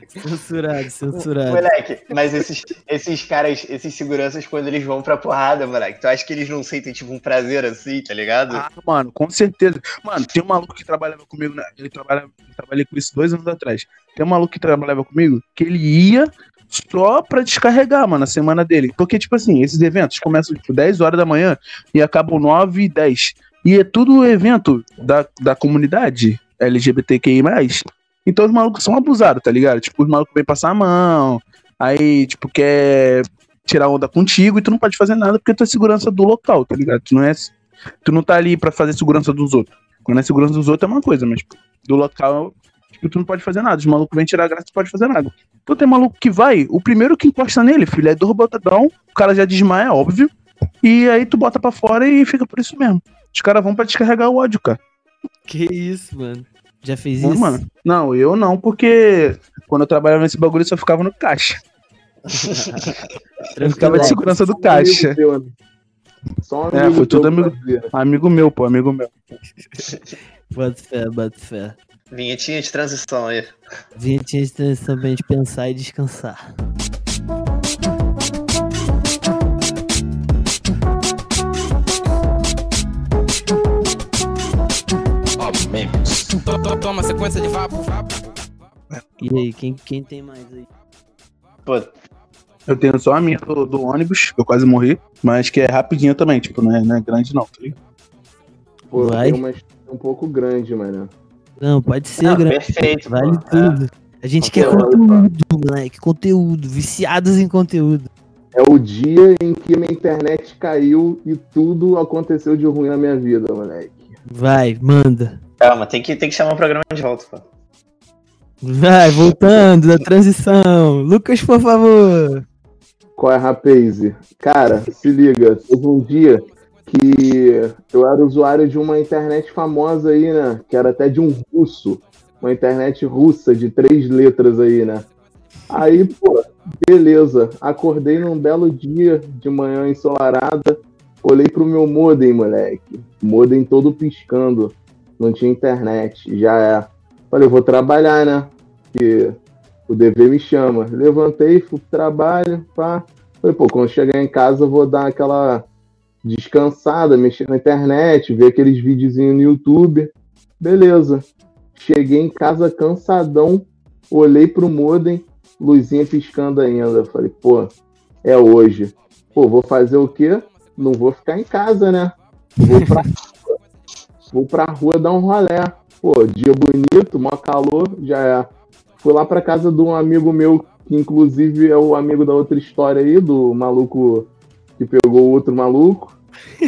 censurado, censurado. Moleque, mas esses, esses caras, esses seguranças, quando eles vão pra porrada, moleque, tu acha que eles não sentem, tipo, um prazer assim, tá ligado? Ah, mano, com certeza. Mano, tem um maluco que trabalhava comigo, né? ele trabalhava, eu trabalhei com isso dois anos atrás. Tem um maluco que trabalhava comigo que ele ia só pra descarregar, mano, a semana dele. Porque, tipo assim, esses eventos começam, tipo, 10 horas da manhã e acabam 9 e 10. E é tudo evento da, da comunidade LGBTQI+. Então os malucos são abusados, tá ligado? Tipo, os malucos vêm passar a mão, aí, tipo, quer tirar onda contigo e tu não pode fazer nada porque tu é segurança do local, tá ligado? Tu não é tu não tá ali pra fazer segurança dos outros. Quando é segurança dos outros é uma coisa, mas tipo, do local, tipo, tu não pode fazer nada. Os malucos vêm tirar a graça, tu pode fazer nada. Então tem maluco que vai, o primeiro que encosta nele, filho, é do botadão, o cara já desmaia, óbvio, e aí tu bota pra fora e fica por isso mesmo. Os caras vão pra descarregar o ódio, cara. Que isso, mano. Já fez Não, isso? mano. Não, eu não, porque quando eu trabalhava nesse bagulho eu só ficava no caixa. Eu ficava de segurança do Só um caixa. amigo teu? Só um É, foi tudo amigo-. Amigo meu, pô, amigo meu. Bota fé, bota fé. Vinhetinha de transição aí. Vinhetinha de transição pra gente pensar e descansar. Toma sequência de vapo, vapo. E aí, quem, quem tem mais aí? Pô, Eu tenho só a minha do, do ônibus, que eu quase morri, mas que é rapidinho também, tipo, não é, não é grande não, tá ligado? Pô, Vai. uma história um pouco grande, mano. Não, pode ser, não, grande. perfeito. Vale pô. tudo. A gente quer É. conteúdo, moleque. Conteúdo. Viciados em conteúdo. é o dia em que minha internet caiu e tudo aconteceu de ruim na minha vida, moleque. Vai, manda. Calma, tem que, tem que chamar o programa de volta, pô. Vai, voltando da transição. Lucas, por favor. Qual é, rapaz? Cara, se liga, teve um dia que eu era usuário de uma internet famosa aí, né? Que era até de um russo. Uma internet russa de três letras aí, né? Aí, pô, beleza. Acordei num belo dia de manhã ensolarada. Olhei pro meu modem, moleque. Modem todo piscando. Não tinha internet. Já é. Falei, vou trabalhar, né? Porque o dever me chama. Levantei, fui pro trabalho, pá. Falei, pô, quando chegar em casa eu vou dar aquela descansada, mexer na internet, ver aqueles videozinhos no YouTube. Beleza. Cheguei em casa cansadão, olhei pro modem, luzinha piscando ainda. Falei, pô, é hoje. Pô, vou fazer o quê? Não vou ficar em casa, né? Vou pra, vou pra rua dar um rolé. Pô, dia bonito, mó calor, já é. Fui lá pra casa de um amigo meu, que inclusive é o amigo da outra história aí, do maluco que pegou outro maluco.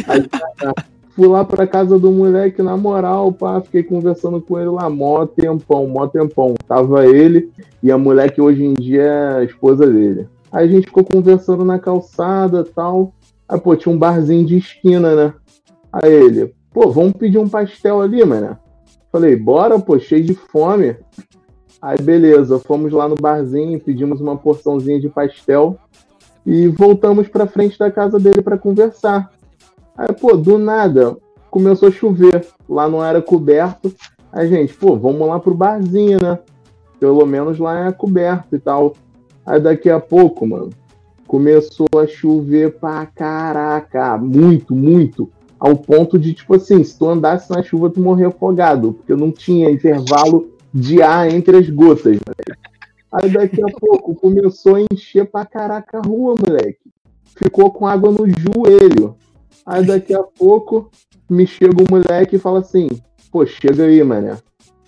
Aí, tá, fui lá pra casa do moleque, na moral, pá, fiquei conversando com ele lá, mó tempão, mó tempão. Tava ele e a mulher que hoje em dia é a esposa dele. Aí a gente ficou conversando na calçada tal. Aí, pô, tinha um barzinho de esquina, né? Aí ele, pô, vamos pedir um pastel ali, mano. Falei, bora, pô, cheio de fome. Aí, beleza, fomos lá no barzinho, pedimos uma porçãozinha de pastel e voltamos pra frente da casa dele para conversar. Aí, pô, do nada, começou a chover. Lá não era coberto. Aí, gente, pô, vamos lá pro barzinho, né? Pelo menos lá é coberto e tal. Aí daqui a pouco, mano, começou a chover pra caraca. Muito, muito. Ao ponto de, tipo assim, se tu andasse na chuva, tu morria afogado. Porque não tinha intervalo de ar entre as gotas, né? Aí daqui a pouco começou a encher pra caraca a rua, moleque. Ficou com água no joelho. Aí daqui a pouco me chega o moleque e fala assim: pô, chega aí, mané.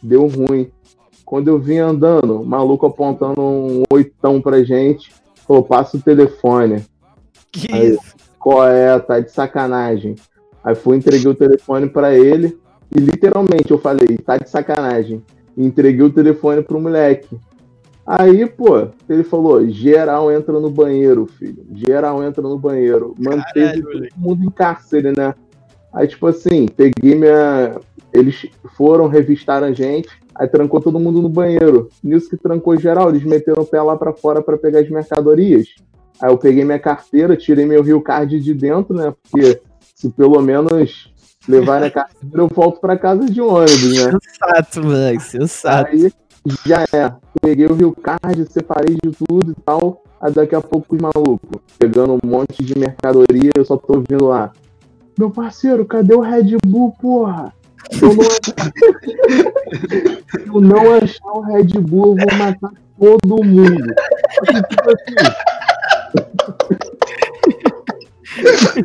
Deu ruim. Quando eu vim andando, o maluco apontando um oitão pra gente, falou: passa o telefone. Que Aí, isso? qual é? Tá de sacanagem. Aí fui, entreguei o telefone pra ele e literalmente eu falei: tá de sacanagem. E entreguei o telefone pro moleque. Aí, pô, ele falou: geral entra no banheiro, filho. Geral entra no banheiro. Manteve Caralho, todo mundo em cárcere, né? Aí, tipo assim, peguei minha. Eles foram revistar a gente, aí trancou todo mundo no banheiro. Nisso que trancou geral, eles meteram o pé lá pra fora pra pegar as mercadorias. Aí eu peguei minha carteira, tirei meu Rio Card de dentro, né? Porque se pelo menos levarem a carteira, eu volto pra casa de ônibus, né? Sensato, moleque, sensato. Aí já é. Peguei o Rio Card, separei de tudo e tal. Aí daqui a pouco os malucos, pegando um monte de mercadoria, eu só tô ouvindo lá. Meu parceiro, cadê o Red Bull, porra? Se eu não, eu não achar o Red Bull, eu vou matar todo mundo. Tipo assim,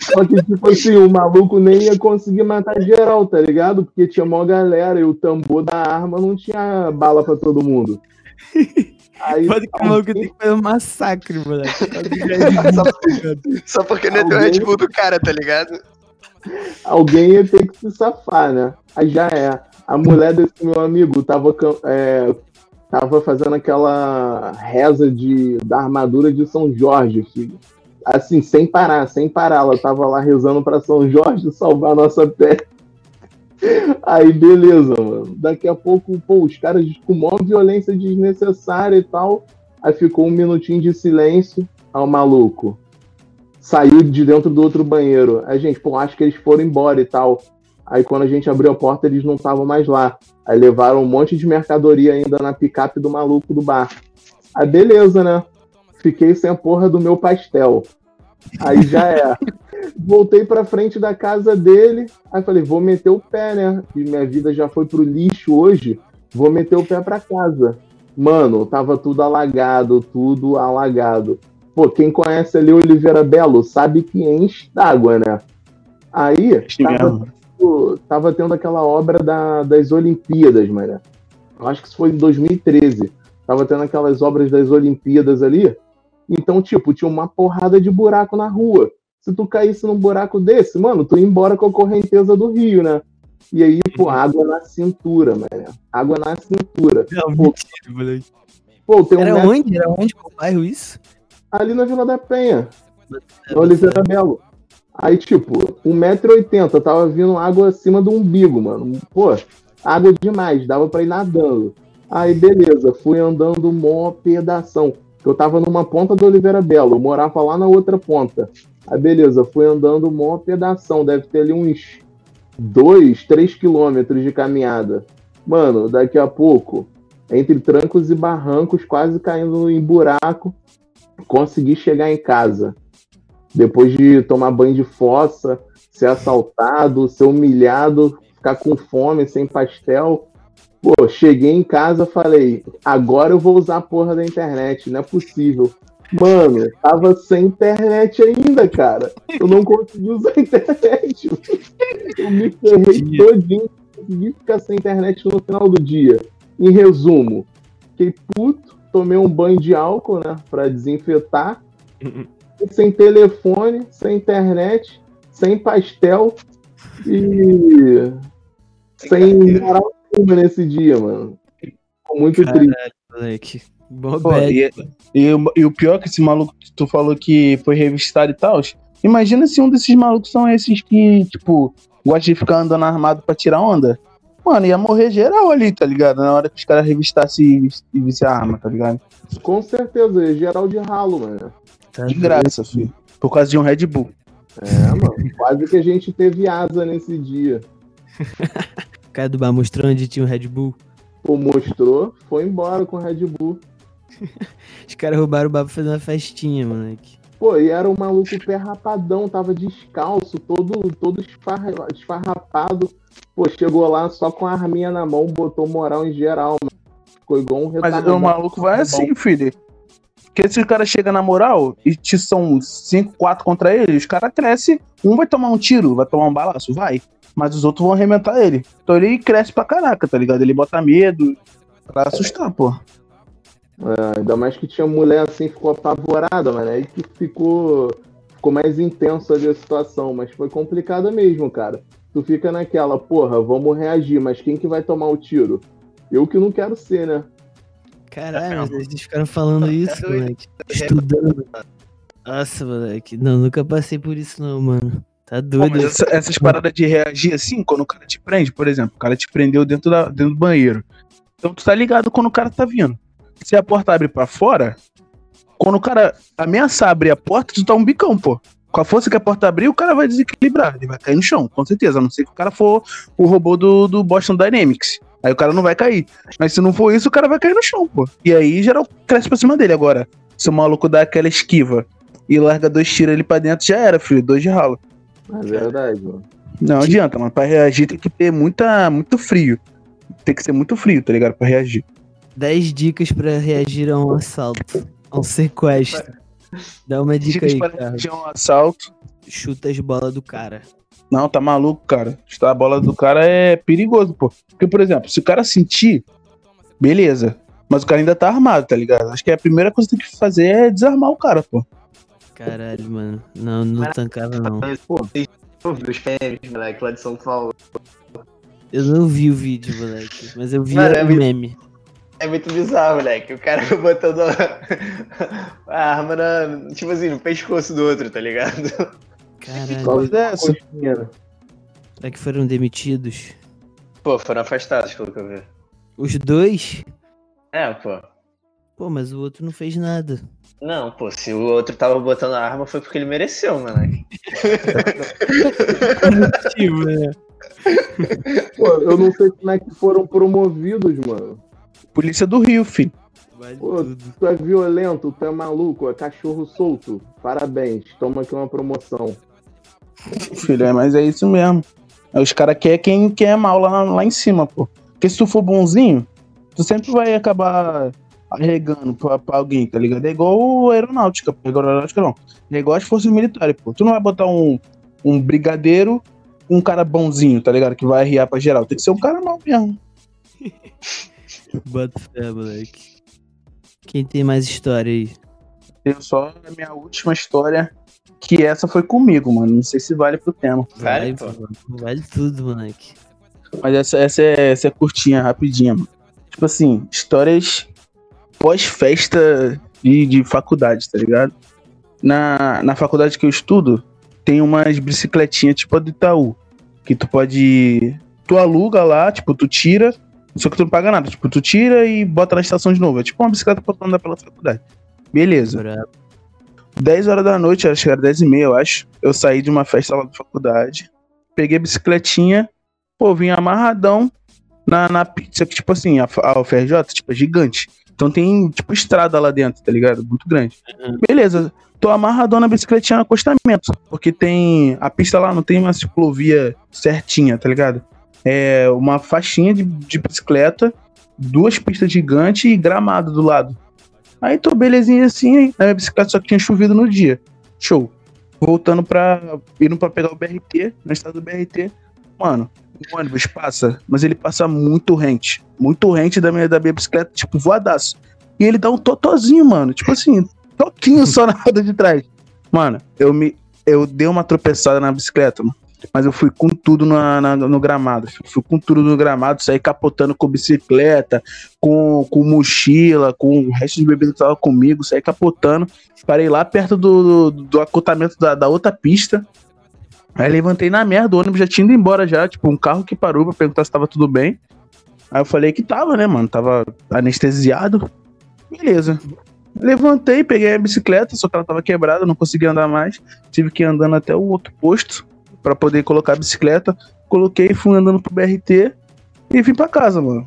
Só que, tipo assim, o maluco nem ia conseguir matar geral, tá ligado? Porque tinha mó galera e o tambor da arma não tinha bala pra todo mundo. Aí, Pode que o maluco tem que fazer um massacre, moleque. Só porque não é Alguém- Red Bull do cara, tá ligado? alguém ia ter que se safar, né? Aí já é. A mulher desse meu amigo tava, é, tava fazendo aquela reza de, da armadura de São Jorge, filho. Assim, sem parar, sem parar. Ela tava lá rezando pra São Jorge salvar a nossa pele. Aí, beleza, mano. Daqui a pouco, pô, os caras com maior violência desnecessária e tal. Aí ficou um minutinho de silêncio. Aí o maluco saiu de dentro do outro banheiro. Aí, gente, pô, acho que eles foram embora e tal. Aí, quando a gente abriu a porta, eles não estavam mais lá. Aí levaram um monte de mercadoria ainda na picape do maluco do bar. Aí, beleza, né? Fiquei sem a porra do meu pastel. Aí já é. Voltei pra frente da casa dele. Aí falei, vou meter o pé, né? E minha vida já foi pro lixo hoje. Vou meter o pé pra casa. Mano, tava tudo alagado, tudo alagado. Pô, quem conhece ali Oliveira Belo sabe que enche d'água, né? Aí, tava, tendo- tava tendo aquela obra da- das Olimpíadas, mano. Eu acho que isso foi em 2013. Tava tendo aquelas obras das Olimpíadas ali. Então, tipo, tinha uma porrada de buraco na rua. Se tu caísse num buraco desse, mano, tu ia embora com a correnteza do rio, né? E aí, pô, água na cintura, mano. Água na cintura. Não, Pô, mentira, moleque. pô tem um Era metro onde? Era onde? Qual bairro isso? ali na Vila da Penha, na Oliveira Belo. Aí, tipo, 1,80m, tava vindo água acima do umbigo, mano. Pô, água demais, dava pra ir nadando. Aí, beleza, fui andando mó pedação. Eu tava numa ponta do Oliveira Belo, eu morava lá na outra ponta. Aí, beleza, fui andando mó pedação, deve ter ali uns 2, 3 quilômetros de caminhada. Mano, daqui a pouco, entre trancos e barrancos, quase caindo em buraco, consegui chegar em casa. Depois de tomar banho de fossa, ser assaltado, ser humilhado, ficar com fome, sem pastel. Pô, cheguei em casa, falei, agora eu vou usar a porra da internet, não é possível. Mano, tava sem internet ainda, cara. Eu não consegui usar a internet. Eu me ferrei todinho, consegui ficar sem internet no final do dia. Em resumo, fiquei puto, tomei um banho de álcool, né, pra desinfetar. sem telefone, sem internet, sem pastel e sem moral nenhuma nesse dia, mano. Ficou muito triste. Caralho, moleque. Bom Pô, e, e o- e o pior é que esse maluco que tu falou que foi revistado e tal. Imagina se um desses malucos são esses que, tipo, gosta de ficar andando armado pra tirar onda. Mano, ia morrer geral ali, tá ligado? Na hora que os caras revistassem e vis- e vissem a arma, tá ligado? Com certeza, geral de ralo, mano. Tá De graça, filho. Por causa de um Red Bull. É, mano. Quase que a gente teve asa nesse dia. O cara do bar mostrou onde tinha o Red Bull. Pô, mostrou, foi embora com o Red Bull. Os caras roubaram o bar pra fazer uma festinha, moleque. Pô, e era um maluco pé rapadão, tava descalço, todo, todo esfarra- esfarrapado. Pô, chegou lá só com a arminha na mão, botou moral em geral, mano. Ficou igual um Mas retardado. o maluco vai assim, filho. Porque se o cara chega na moral e te são 5, 4 contra ele, os caras crescem. Um vai tomar um tiro, vai tomar um balaço, vai. Mas os outros vão arrebentar ele. Então ele cresce pra caraca, tá ligado? Ele bota medo pra assustar, pô. É, ainda mais que tinha mulher assim, ficou apavorada, mano. Aí que ficou, ficou mais intenso ali a situação. Mas foi complicada mesmo, cara. Tu fica naquela, porra, vamos reagir, mas quem que vai tomar o tiro? Eu que não quero ser, né? Caralho, mas eles ficaram falando isso, doido. moleque. Estudando. Nossa, moleque. Não, nunca passei por isso não, mano. Tá doido. mas essa- essas paradas de reagir assim, quando o cara te prende, por exemplo, o cara te prendeu dentro, da, dentro do banheiro. Então tu tá ligado quando o cara tá vindo. Se a porta abre pra fora, quando o cara ameaçar abrir a porta, tu tá um bicão, pô. Com a força que a porta abrir, o cara vai desequilibrar. Ele vai cair no chão, com certeza. A não ser que o cara for o robô do, do Boston Dynamics. Aí o cara não vai cair. Mas se não for isso, o cara vai cair no chão, pô. E aí geral cresce pra cima dele. Agora, se o maluco dá aquela esquiva e larga dois tiros ali pra dentro, já era, filho. Dois de ralo. É verdade, mano. Não adianta, mano. Pra reagir tem que ter muita, muito frio. Tem que ser muito frio, tá ligado? Pra reagir. 10 dicas pra reagir a um assalto. A um sequestro. Dá uma dica Dicas aí, para cara. reagir a um assalto. Chuta as bolas do cara. Não, tá maluco, cara. Chutar a bola do cara é perigoso, pô. Porque, por exemplo, se o cara sentir, beleza. Mas o cara ainda tá armado, tá ligado? Acho que a primeira coisa que tem que fazer é desarmar o cara, pô. Caralho, mano. Não, não tancava não. Pô, eu vi os memes, moleque, lá de São Paulo. Eu não vi o vídeo, moleque. Mas eu vi Mano, é o muito- meme. É muito bizarro, moleque. O cara botando a, a arma na, tipo assim, no pescoço do outro, tá ligado? Caralho. Dessa. né? Será que foram demitidos? Pô, foram afastados, pelo que eu vi. Os dois? É, pô. Pô, mas o outro não fez nada. Não, pô, se o outro tava botando a arma foi porque ele mereceu, moleque. Tipo, né? Pô, eu não sei como é que foram promovidos, mano. Polícia do Rio, filho. Vale Pô, tudo. tu é violento, tu é maluco, é cachorro solto. Parabéns, toma aqui uma promoção. Filho, é, mas é isso mesmo. Os caras querem quem quer mal lá, lá em cima, pô. Porque se tu for bonzinho, tu sempre vai acabar arregando pra, pra alguém, tá ligado? É igual a aeronáutica, pô. Igual aeronáutica não. É igual as forças militares, pô. Tu não vai botar um, um brigadeiro, um cara bonzinho, tá ligado? Que vai arriar pra geral. Tem que ser um cara mal mesmo. Bota fé, moleque. Quem tem mais história aí? Tenho só a minha última história, que essa foi comigo, mano. Não sei se vale pro tema. Vale, Vale, pô. vale tudo, moleque. Mas essa, essa, é, essa é curtinha, rapidinha, mano. Tipo assim, histórias pós-festa de, de faculdade, tá ligado? Na, na faculdade que eu estudo, tem umas bicicletinhas tipo a do Itaú. Que tu pode. Tu aluga lá, tipo, tu tira, só que tu não paga nada. Tipo, tu tira e bota na estação de novo. É tipo uma bicicleta pra tu andar pela faculdade. Beleza. Brabo. 10 horas da noite, acho que era 10 e meia, eu acho. Eu saí de uma festa lá da faculdade. Peguei a bicicletinha. Pô, vim amarradão na, na pizza, que tipo assim, a, a UFRJ, tipo, é gigante. Então tem, tipo, estrada lá dentro, tá ligado? Muito grande. Uhum. Beleza. Tô amarradão na bicicletinha no acostamento. Porque tem. A pista lá não tem uma ciclovia certinha, tá ligado? É uma faixinha de, de bicicleta, duas pistas gigantes e gramado do lado. Aí tô belezinha assim, a minha bicicleta só tinha chovido no dia. Show. Voltando pra. indo pra pegar o BRT, na estrada do BRT. Mano, o ônibus passa, mas ele passa muito rente. Muito rente da minha, da minha bicicleta, tipo, voadaço. E ele dá um totozinho, mano. Tipo assim, toquinho só na roda de trás. Mano, eu me. Eu dei uma tropeçada na bicicleta, mano. Mas eu fui com tudo na, na- no gramado. Fui com tudo no gramado, saí capotando com bicicleta, com, com mochila, com o resto de bebida que tava comigo, saí capotando. Parei lá perto do, do, do acotamento da, da outra pista. Aí levantei na merda, o ônibus já tinha ido embora já, tipo, um carro que parou pra perguntar se tava tudo bem. Aí eu falei que tava, né, mano? Tava anestesiado. Beleza. Levantei, peguei a bicicleta, só que ela tava quebrada, não conseguia andar mais. Tive que ir andando até o outro posto pra poder colocar a bicicleta. Coloquei, fui andando pro BRT e vim pra casa, mano.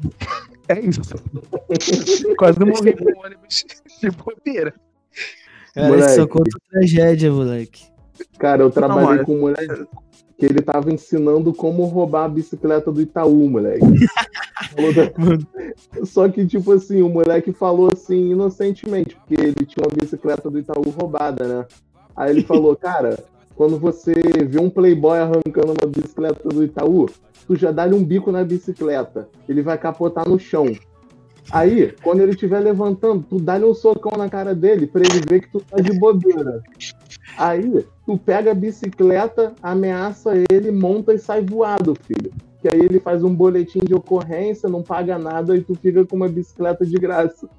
É isso. Quase morri no ônibus de bobeira. Cara, Moleque. isso só conta tragédia, moleque. Cara, eu trabalhei olha. com um moleque que ele tava ensinando como roubar a bicicleta do Itaú, moleque. Da- Só que, tipo assim, o moleque falou assim, inocentemente, porque ele tinha uma bicicleta do Itaú roubada, né? Aí ele falou, cara, quando você vê um playboy arrancando uma bicicleta do Itaú, tu já dá-lhe um bico na bicicleta. Ele vai capotar no chão. Aí, quando ele estiver levantando, tu dá-lhe um socão na cara dele pra ele ver que tu tá de bobeira. Aí, tu pega a bicicleta, ameaça ele, monta e sai voado, filho. Que aí ele faz um boletim de ocorrência, não paga nada e tu fica com uma bicicleta de graça.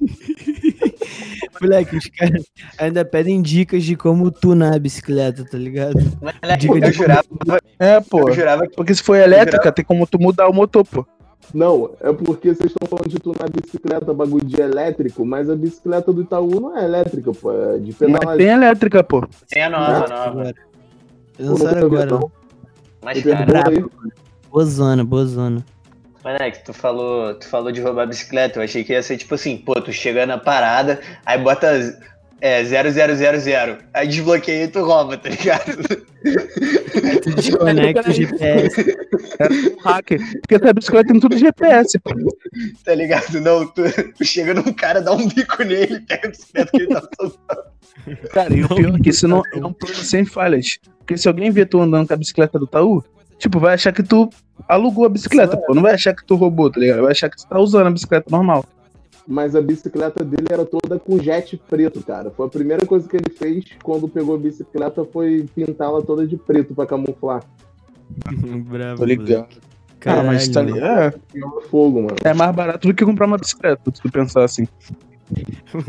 Moleque, os caras ainda pedem dicas de como tunar a bicicleta, tá ligado? Moleque, eu de- jurava, É, pô. eu jurava que Porque se for elétrica, tem como tu mudar o motor, pô. Não, é porque vocês estão falando de tunar bicicleta, bagulho de elétrico, mas a bicicleta do Itaú não é elétrica, pô, é de Mas pedalar. tem elétrica, pô. tem a nova, Não, nova. Agora. Lançaram agora. não. Mais Me cara. Boa zona, boa zona. Moleque, tu falou, tu falou de roubar bicicleta. Eu achei que ia ser tipo assim, pô, tu chega na parada, aí bota é, 0000, aí desbloqueia e tu rouba, tá ligado? Tu desconecta o GPS. Um hacker. Porque essa bicicleta tem tudo GPS, pô. Tá ligado? Não, tu, tu chega num cara, dá um bico nele, pega a bicicleta que ele tá soltando. Cara, e o pior é que isso não é um plano sem falhas. Porque se alguém vê tu andando com a bicicleta do Taú, tipo, vai achar que tu alugou a bicicleta, pô. Não vai achar que tu roubou, tá ligado? Vai achar que tu tá usando a bicicleta normal. Mas a bicicleta dele era toda com jet preto, cara. Foi a primeira coisa que ele fez quando pegou a bicicleta foi pintá-la toda de preto pra camuflar. Bravo. Tô ligado. Cara, mas tá ali. É, fogo, mano. é mais barato do que comprar uma bicicleta, se tu pensar assim.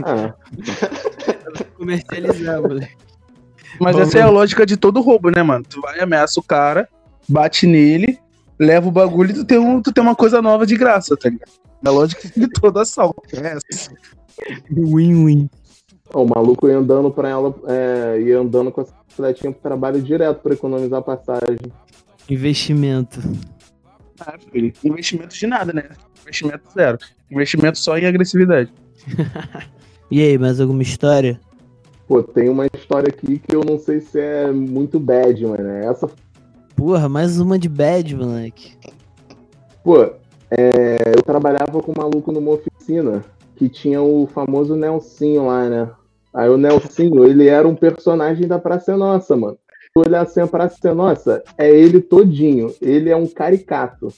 Ah, Comercializar, moleque. Mas Vamos- essa é a lógica de todo roubo, né, mano? Tu vai, ameaça o cara, bate nele, leva o bagulho e tu tem, um, tu tem uma coisa nova de graça, tá ligado? É a lógica de todo assalto. É essa. Win-win. o maluco ia andando pra ela, é, ia andando com essa bicicletinha pro trabalho direto pra economizar passagem. Investimento. Ah, filho, investimento de nada, né? Investimento zero. Investimento só em agressividade. E aí, mais alguma história? Pô, tem uma história aqui que eu não sei se é muito bad, mano. Essa, Porra, mais uma de bad, moleque. pô, é, eu trabalhava com um maluco numa oficina que tinha o famoso Nelsinho lá, né? Aí o Nelsinho, ele era um personagem da Praça Nossa, mano. Se olhar assim a Praça Nossa, é ele todinho. Ele é um caricato.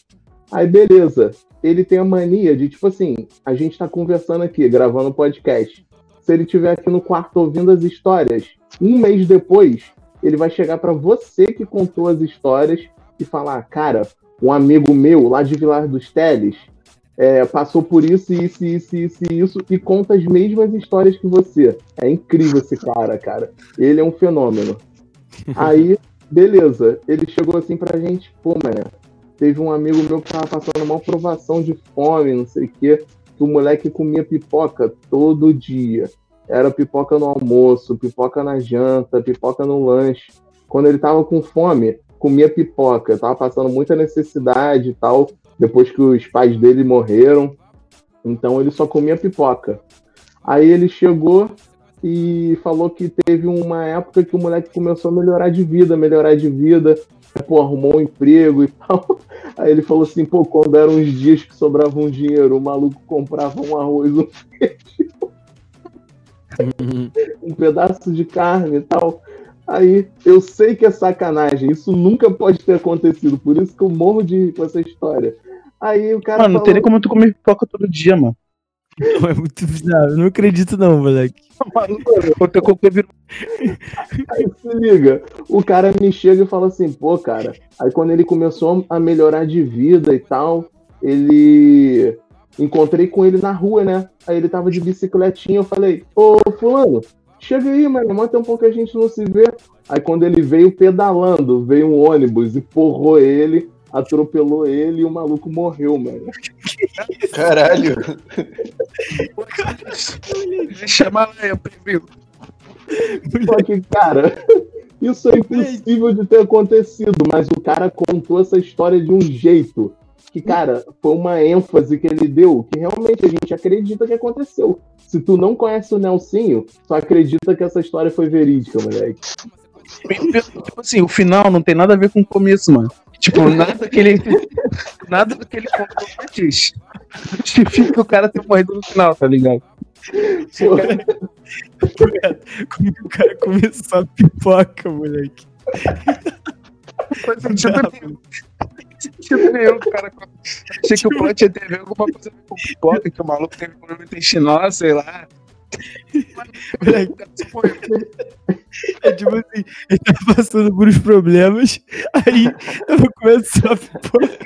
Aí, beleza. Ele tem a mania de, tipo assim, a gente tá conversando aqui, gravando podcast. se ele estiver aqui no quarto ouvindo as histórias, um mês depois, ele vai chegar para você que contou as histórias e falar: cara, um amigo meu lá de Vilar dos Teles é, passou por isso, isso, isso, isso, isso, e conta as mesmas histórias que você. É incrível esse cara, cara. Ele é um fenômeno. Aí, beleza. Ele chegou assim pra gente, pô, mano, teve um amigo meu que tava passando uma provação de fome, não sei o quê, que o moleque comia pipoca todo dia. Era pipoca no almoço, pipoca na janta, pipoca no lanche. Quando ele tava com fome, comia pipoca. Tava passando muita necessidade e tal depois que os pais dele morreram. Então ele só comia pipoca. Aí ele chegou e falou que teve uma época que o moleque começou a melhorar de vida, melhorar de vida, pô, arrumou um emprego e tal. Aí ele falou assim, pô, quando eram uns dias que sobrava um dinheiro, o maluco comprava um arroz, um peixe, um pedaço de carne e tal. Aí eu sei que é sacanagem, isso nunca pode ter acontecido, por isso que eu morro de rir com essa história. Aí o cara. Mano, não falou, tem nem como tu comer pipoca todo dia, mano. Não, é muito bizarro. Eu não acredito, não, moleque. O teu cocô virou. Aí se liga, o cara me chega e fala assim, pô, cara. Aí quando ele começou a melhorar de vida e tal, ele. Encontrei com ele na rua, né? Aí ele tava de bicicletinha, eu falei, ô fulano, chega aí, mano, mó tempo que a gente não se vê. Aí quando ele veio pedalando, veio um ônibus e porrou ele, atropelou ele e o maluco morreu, mano. Caralho. Chama lá, eu prefiro. Só que, cara, isso é impossível de ter acontecido, mas o cara contou essa história de um jeito que, cara, foi uma ênfase que ele deu que realmente a gente acredita que aconteceu. Se tu não conhece o Nelsinho, só acredita que essa história foi verídica, moleque. Tipo assim, o final não tem nada a ver com o começo, mano. Tipo, nada que ele. Nada do que ele contou antes justifica o cara ter morrido no final, tá ligado? Como o cara começou a pipoca, moleque. Não faz sentido nenhum. Sentido nenhum, cara. Achei que o plot ia ter alguma coisa com pipoca, que o maluco teve problema intestinal, sei lá. Só é tipo assim, ele tá passando por uns problemas, aí eu começo a pipoca.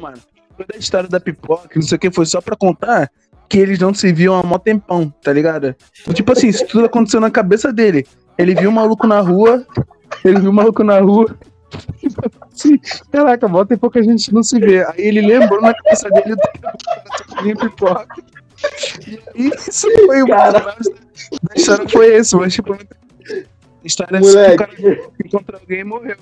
mano. Toda a história da pipoca, não sei o que, foi só pra contar que eles não se viam há mó tempão, tá ligado? Então, tipo assim, isso tudo aconteceu na cabeça dele. Ele viu um maluco na rua, ele viu um maluco na rua. e Assim, caraca, mó tempo que a gente não se vê. Aí ele lembrou na cabeça dele do pipoca. E isso foi o Cara. da história foi esse, mas tipo, a história é assim, que o cara moleque, encontrou alguém e morreu.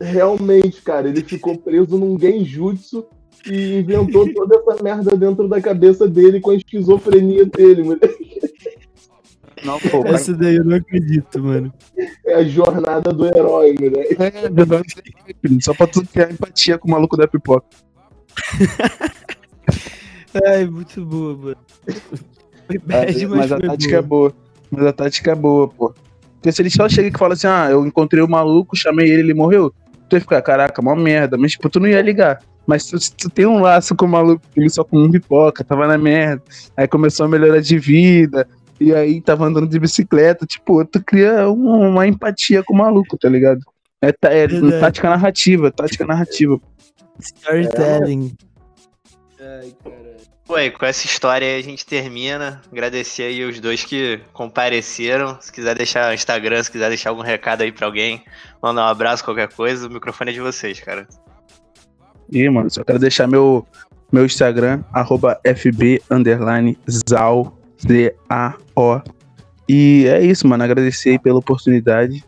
realmente, cara, ele ficou preso num genjutsu e inventou toda essa merda dentro da cabeça dele com a esquizofrenia dele, moleque. Não, pô, cara. Essa daí eu não acredito, mano. É a jornada do herói, moleque. É, verdade, só pra tu ter empatia com o maluco da pipoca. Ai, muito boa, mano. Foi bad, mas, mas a tática é boa. boa. Mas a tática é boa, pô. Porque se ele só chega e fala assim, ah, eu encontrei o maluco, chamei ele, ele morreu, tu ia ficar, caraca, mó merda. Mas, tipo, tu não ia ligar. Mas se tu, tu tem um laço com o maluco, ele só com um pipoca, tava na merda, aí começou a melhorar de vida, e aí tava andando de bicicleta, tipo, tu cria um- uma empatia com o maluco, tá ligado? É, tá- é Verdade. tática narrativa, tática narrativa. Storytelling. Ai, caralho. Pô, e com essa história aí a gente termina. Agradecer aí os dois que compareceram. Se quiser deixar o Instagram, se quiser deixar algum recado aí pra alguém, mandar um abraço, qualquer coisa, o microfone é de vocês, cara. E, mano, só quero deixar meu, meu Instagram, arroba FB underline Zao, Z-A-O. E é isso, mano. Agradecer pela oportunidade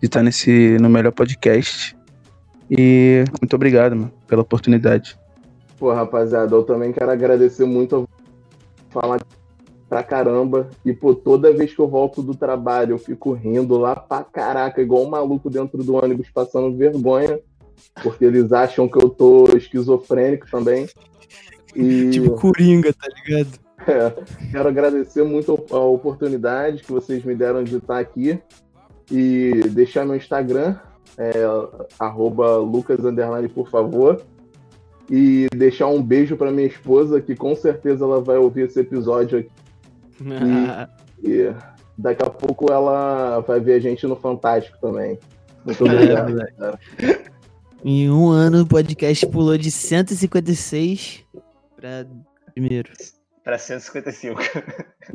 de estar nesse, no melhor podcast. E muito obrigado, mano, pela oportunidade. Pô, rapaziada, eu também quero agradecer muito a falar pra caramba. E, pô, toda vez que eu volto do trabalho, eu fico rindo lá pra caraca, igual um maluco dentro do ônibus passando vergonha, porque eles acham que eu tô esquizofrênico também. E Tipo Coringa, tá ligado? é, quero agradecer muito a oportunidade que vocês me deram de estar aqui e deixar meu Instagram, é, arroba Lucas por favor. E deixar um beijo para minha esposa, que com certeza ela vai ouvir esse episódio aqui. E daqui a pouco ela vai ver a gente no Fantástico também. Muito É, obrigado. moleque. cara. Em um ano o podcast pulou de 156 pra primeiro. Pra 155.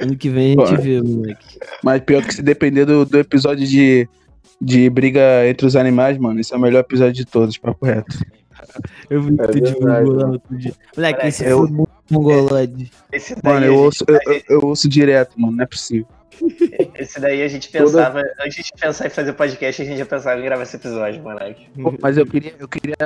ano que vem a gente Pô. vê, moleque. Mas pior que se depender do, do episódio de, de briga entre os animais, mano, esse é o melhor episódio de todos, papo reto. Eu vi É que tu verdade, divulgou lá mano. outro dia. Moleque, Moleque, esse eu- foi muito mongolode. Esse daí, Mano, eu gente- ouço, eu, eu- eu ouço direto, mano, não é possível. Esse daí a gente pensava, antes de pensar em fazer podcast, a gente já pensava em gravar esse episódio, moleque. Mas eu queria, eu queria,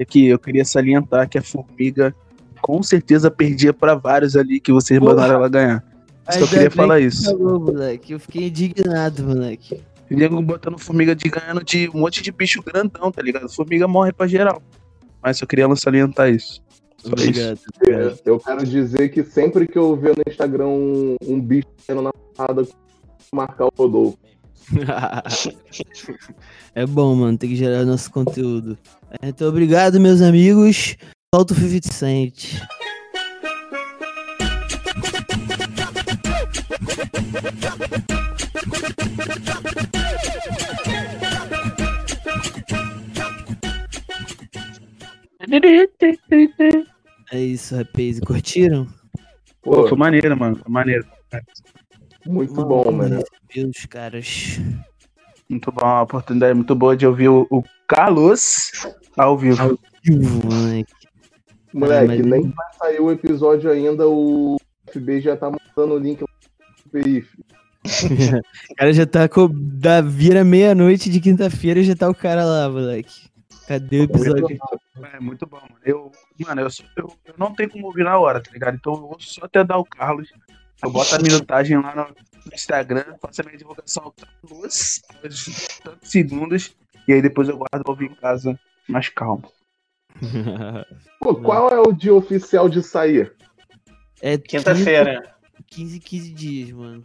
aqui, eu queria salientar que a formiga com certeza perdia pra vários ali que vocês Porra. mandaram ela ganhar. Só Ainda queria bem falar que isso. Falou, moleque. Eu fiquei indignado, moleque. Nego botando formiga de ganhando de um monte de bicho grandão, tá ligado? Formiga morre pra geral. Mas eu queria salientar isso. Só isso. Obrigado. obrigado. Eu quero dizer que sempre que eu ver no Instagram um, um bicho sendo na marcar o Rodolfo. é bom, mano. Tem que gerar nosso conteúdo. Então, obrigado, meus amigos. Solta o 50 Cent. É isso, rapaz. Curtiram? Pô, Pô, foi maneiro, mano. Foi maneiro. Muito bom, mano. Meus caras. Muito bom, uma oportunidade muito boa de ouvir o, o Carlos ao vivo. Moleque. Moleque, mas- nem vai sair o episódio ainda, o FB já tá mandando o link. O cara já tá com. Da vira meia-noite de quinta-feira e já tá o cara lá, moleque. Cadê o episódio? É muito bom, mano. Eu, mano, eu, eu, eu não tenho como ouvir na hora, tá ligado? Então eu ouço só até dar o Carlos. Eu boto a minutagem lá no, Instagram, faço a minha divulgação ao Carlos, tantos segundos, e aí depois eu guardo ouvir em casa mais calmo. Pô, qual é o dia oficial de sair? É Quinta-feira. 15, 15 dias, mano.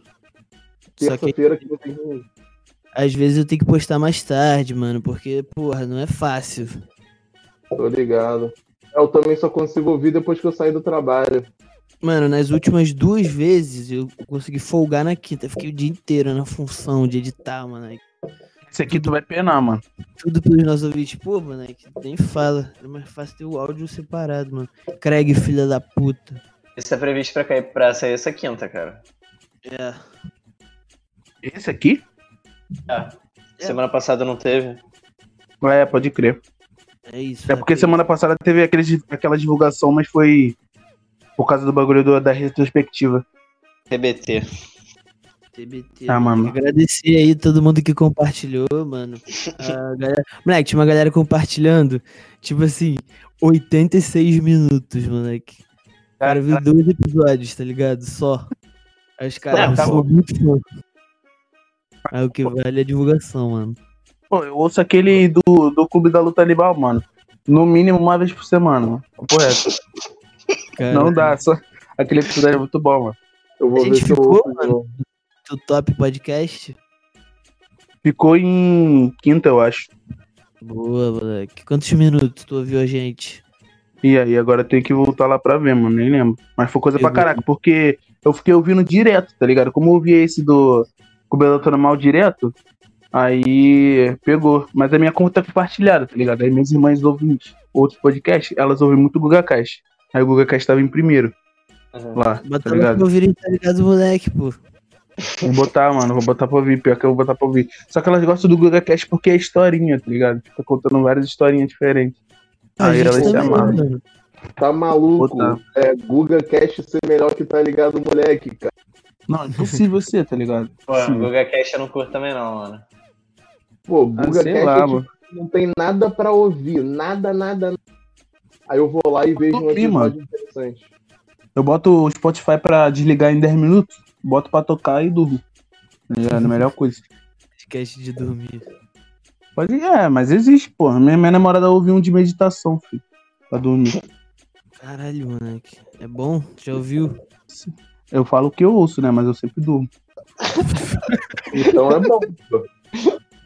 Só que Terça-feira que eu tenho. às vezes eu tenho que postar mais tarde, mano, porque, porra, não é fácil. Tô ligado. Eu também só consigo ouvir depois que eu sair do trabalho. Mano, nas últimas duas vezes eu consegui folgar na quinta. Fiquei o dia inteiro na função de editar, mano. Esse aqui tu vai penar, mano. Tudo pelos nossos ouvintes. Pô, mano, é que nem fala. É mais fácil ter o áudio separado, mano. Craig, filha da puta. Isso é previsto pra, cair, pra sair essa quinta, cara. É. Esse aqui? É. Semana passada não teve. É, pode crer. É isso. É porque semana passada teve aquele, aquela divulgação, mas foi por causa do bagulho do- da retrospectiva. TBT. TBT. Ah, mano. Agradecer aí todo mundo que compartilhou, mano. A galera... Moleque, tinha uma galera compartilhando, tipo assim, 86 minutos, moleque. O cara viu dois episódios, tá ligado? Só. Aí os caras tá são muito fã. Aí o que vale é a divulgação, mano. Pô, eu ouço aquele do, do Clube da Luta Animal, mano. No mínimo uma vez por semana, mano. Cara, Não dá, só. Aquele episódio é muito bom, mano. Eu vou A ver gente se eu ficou, de mano. do top podcast. Ficou em quinta, eu acho. Boa, moleque. Quantos minutos tu ouviu a gente? E aí, agora tem que voltar lá pra ver, mano. Nem lembro. Mas foi coisa pra Eu- caraca, porque eu fiquei ouvindo direto, tá ligado? Como eu ouvi esse do Luta Animal direto, aí pegou. Mas a minha conta é compartilhada, tá ligado? Aí minhas irmãs ouvem outros podcasts, elas ouvem muito o GugaCast. Aí o GugaCast tava em primeiro Uhum. lá, tá Bota lá ligado? pra ouvirem, tá ligado, moleque, pô. Vou botar, mano, vou botar pra ouvir, pior que eu vou botar pra ouvir. Só que elas gostam do GugaCast porque é historinha, tá ligado? Fica contando várias historinhas diferentes. A Aí elas se mano. Tá maluco? Botar. É Guga Cast ser melhor que tá ligado, moleque, cara. Não, impossível ser, tá ligado? Pô, o Impossível. Guga Cash eu não curto também não, mano. Pô, Ah, Guga sei Cast lá, é, tipo, mano. não tem nada pra ouvir. Nada, nada, nada. Aí eu vou lá e vejo um episódio interessante. Eu boto o Spotify pra desligar em 10 minutos, boto pra tocar e durmo. Já é a melhor coisa. Podcast de dormir. Pode, é, mas existe, porra. Minha, minha namorada ouve um de meditação, filho. Pra dormir. Caralho, moleque. É bom? Já ouviu? Eu falo o que eu ouço, né? Mas eu sempre durmo. Então é bom. pô.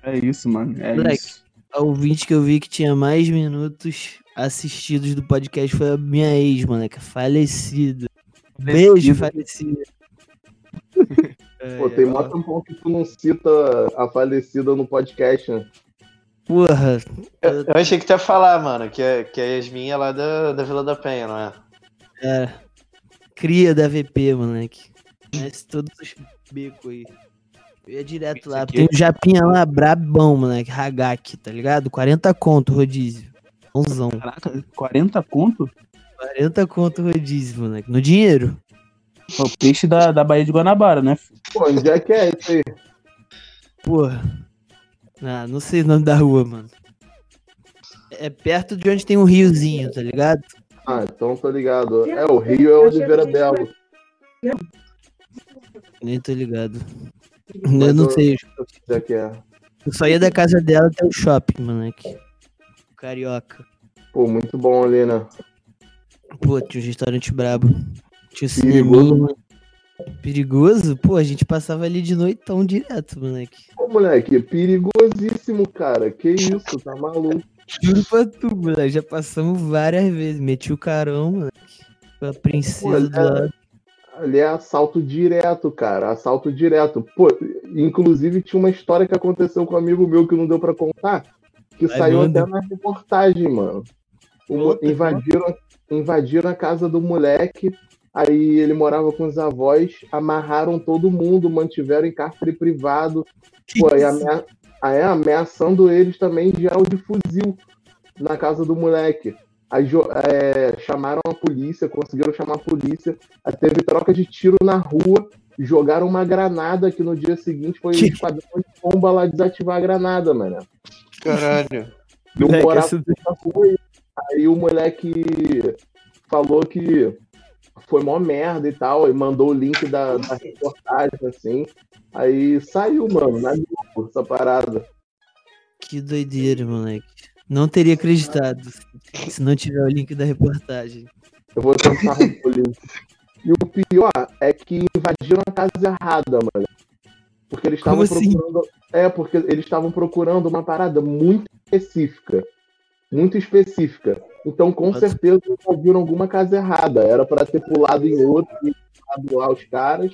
É isso, mano. É Moleque. isso. A ouvinte que eu vi que tinha mais minutos assistidos do podcast foi a minha ex, moleque. Falecida. Beijo, falecida. Pô, tem mó tempão que tu não cita a falecida no podcast, né? Porra, Eu, eu achei que tu ia falar, mano, que, a- que a Yasmin é lá da, da Vila da Penha, não é? é. Cria da VP, moleque. Conhece todos os becos aí. Eu ia direto Isso lá. aqui Tem um japinha lá, brabão, moleque. Hagak, tá ligado? 40 conto rodízio. Bonzão. Caraca, 40 conto? 40 conto rodízio, moleque. No dinheiro. É o peixe da, da Baía de Guanabara, né? Pô, onde é que é isso aí? Porra. Ah, não sei o nome da rua, mano. É perto de onde tem um riozinho, tá ligado? Ah, então tô ligado. É, o Rio é Oliveira Belo. Nem tô ligado. Eu não eu- sei. É que é? Eu só ia da casa dela até o shopping, moleque. Carioca. Pô, muito bom ali, né? Pô, tinha um restaurante brabo. Tinha um Perigoso. cineminha. Perigoso? Pô, a gente passava ali de noitão direto, moleque. Pô, moleque, perigosíssimo, cara. Que isso, tá maluco. Juro pra tu, moleque. Já passamos várias vezes. Meti o carão, moleque. A princesa Pô, do lado. Ali é assalto direto, cara. Assalto direto. Pô, inclusive tinha uma história que aconteceu com um amigo meu que não deu pra contar, que Vai, saiu manda. até na reportagem, mano. O invadiram, invadiram a casa do moleque, aí ele morava com os avós, amarraram todo mundo, mantiveram em cárcere privado, pô, aí amea- aí ameaçando eles também de arma de fuzil na casa do moleque. Aí é, chamaram a polícia, conseguiram chamar a polícia, aí teve troca de tiro na rua, jogaram uma granada que no dia seguinte foi Que- esquadrão de bomba lá desativar a granada, mano. Caralho. Eu Moleque, morava essa- rua e aí o moleque falou que foi mó merda e tal, e mandou o link da, da reportagem, assim. Aí saiu, mano, na Globo, essa parada. Que doideira, moleque. Não teria acreditado se não tiver o link da reportagem. Eu vou tentar o link. E o pior é que invadiram a casa errada, mano. Porque eles estavam assim? procurando. É, porque eles estavam procurando uma parada muito específica. Muito específica. Então, com Pode- certeza, invadiram alguma casa errada. Era pra ter pulado em outro e matado lá os caras.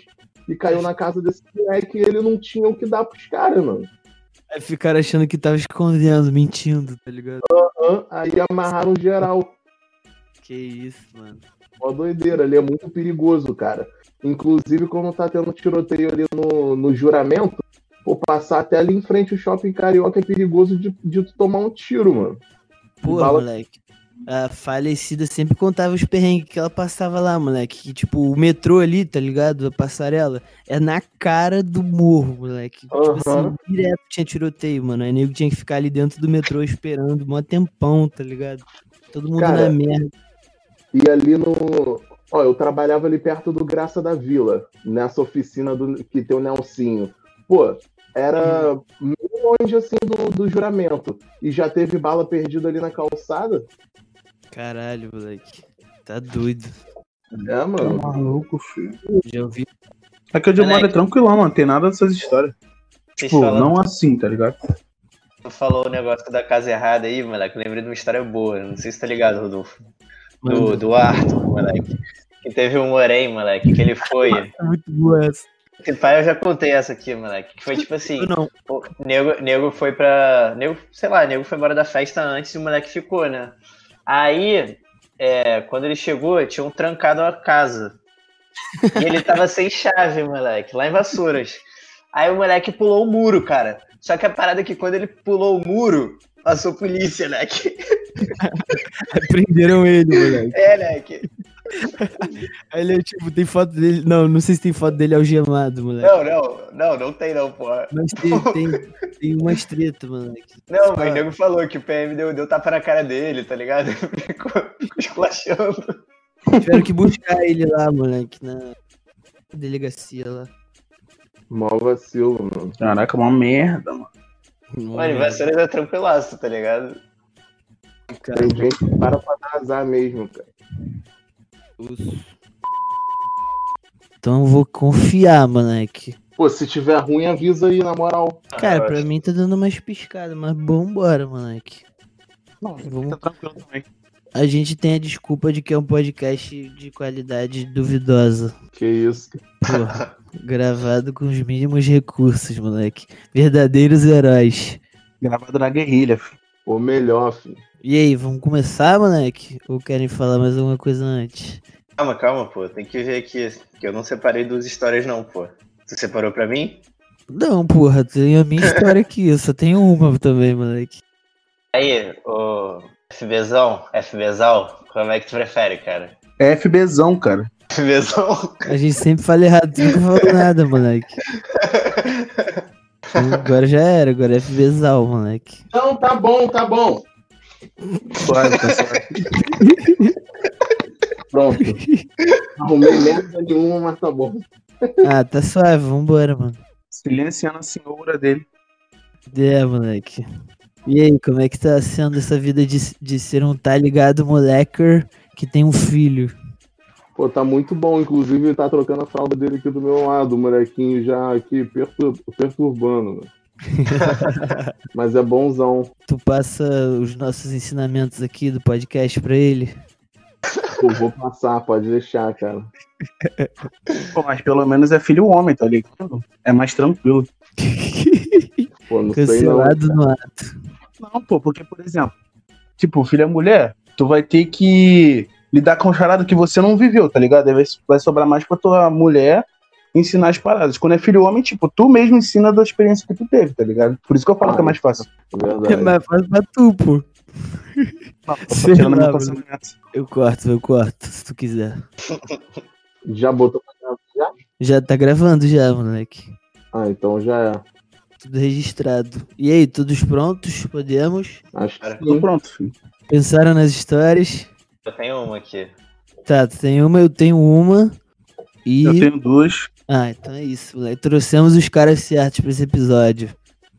E caiu na casa desse moleque e ele não tinha o que dar pros caras, mano. Aí ficaram achando que tava escondendo, mentindo, tá ligado? Hã? Aí amarraram geral. Que isso, mano. Uma doideira, ali é muito perigoso, cara. Inclusive, quando tá tendo tiroteio ali no, no juramento, pô, passar até ali em frente o shopping carioca é perigoso de, de tu tomar um tiro, mano. Pô, Bala- moleque. A falecida sempre contava os perrengues que ela passava lá, moleque. Que, tipo, o metrô ali, tá ligado? A passarela, é na cara do morro, moleque. Tipo Aham. assim, direto tinha tiroteio, mano. Aí nego tinha que ficar ali dentro do metrô esperando mó tempão, tá ligado? Todo mundo Cara, na merda. E ali no. Ó, eu trabalhava ali perto do Graça da Vila, nessa oficina do, que tem o Nelsinho. Pô, era meio longe assim do, do juramento. E já teve bala perdida ali na calçada. Caralho, moleque. Tá doido. É, Tá mano. maluco, filho. Já ouvi. Aqui onde eu moro é Moleque. tranquilão, mano. Tem nada dessas histórias. Vocês Tipo, falam- não assim, tá ligado? Tu falou o negócio da casa errada aí, moleque. Eu lembrei de uma história boa. Não sei se tá ligado, Rodolfo. Do, do Arthur, moleque. Que teve um Morém, moleque, que ele foi. é muito boa essa. Pai, eu já contei essa aqui, moleque. Que foi tipo assim. Não. O nego, nego foi pra. Nego, sei lá, nego foi embora da festa antes e o moleque ficou, né? Aí, é, quando ele chegou, tinham trancado a casa. E ele tava sem chave, moleque, lá em Vassouras. Aí o moleque pulou o muro, cara. Só que a parada é que quando ele pulou o muro, passou polícia, né? Que- Prenderam ele, moleque. É, né? Que... Aí ele, tipo, tem foto dele. Não, não sei se tem foto dele algemado, moleque. Não, não, não, não tem não, porra. Mas tem, tem, tem umas treta, moleque. Não, mas o nego falou que o PM deu, deu tapa na cara dele, tá ligado? Ficou, ficou esculachando. Tiveram que buscar ele lá, moleque, na delegacia lá. Mó vacilo, mano. Caraca, uma merda, mano. Mano, em Vassouras é tranquilaço, tá ligado? Cara, Tem gente que para pra dar azar mesmo, cara. osso. Então eu vou confiar, moleque. Pô, se tiver ruim, avisa aí, na moral. Cara, eu pra mim tá dando umas piscadas, mas vambora, moleque. Não, Vamos- tá tranquilo também. A gente tem a desculpa de que é um podcast de qualidade duvidosa. Que isso. Porra, gravado com os mínimos recursos, moleque. Verdadeiros heróis. Gravado na guerrilha, filho. Ou melhor, filho. E aí, vamos começar, moleque? Ou querem falar mais alguma coisa antes? Calma, calma, pô. Tem que ver aqui. Que eu não separei duas histórias, não, pô. Tu separou pra mim? Não, porra, tem a minha história aqui, eu só tenho uma também, moleque. Aí, ô. FBzão, FBzão, como é que tu prefere, cara? É FBzão, cara. FBzão? A gente sempre fala errado, tu nunca falou nada, moleque. Agora já era, agora é FBzal, moleque. Não, tá bom, tá bom. Suave, tá suave. Pronto. Arrumei merda nenhuma, mas tá bom. Ah, tá suave, vambora, mano. Silenciando a senhora dele. É, moleque. E aí, como é que tá sendo essa vida de, de ser um tá ligado moleque que tem um filho? Pô, tá muito bom. Inclusive, ele tá trocando a fralda dele aqui do meu lado, o molequinho já aqui pertur- perturbando, mano. Mas é bonzão. Tu passa os nossos ensinamentos aqui do podcast pra ele? Pô, vou passar, pode deixar, cara. Pô, mas pelo menos é filho homem, tá ligado? É mais tranquilo. Pô, não sei não. Cancelado no ato. Não, pô, porque, por exemplo, tipo, filho é mulher, tu vai ter que lidar com charada que você não viveu, tá ligado? Aí vai, vai sobrar mais pra tua mulher ensinar as paradas. Quando é filho homem, tipo, tu mesmo ensina da experiência que tu teve, tá ligado? Por isso que eu falo que é mais fácil. É Verdade. mais fácil pra tu, pô. Não, tô Sei tirando lá, conhecimento. Eu corto, eu corto, se tu quiser. Já botou pra gravar? Já? Já tá gravando já, moleque. Ah, então já é. Tudo registrado. E aí, todos prontos? Podemos? Acho que sim. pronto, filho. Pensaram nas histórias? Eu tenho uma aqui. Tá, tu tem uma, eu tenho uma. E. Eu tenho duas. Ah, então é isso, moleque. Trouxemos os caras certos pra esse episódio.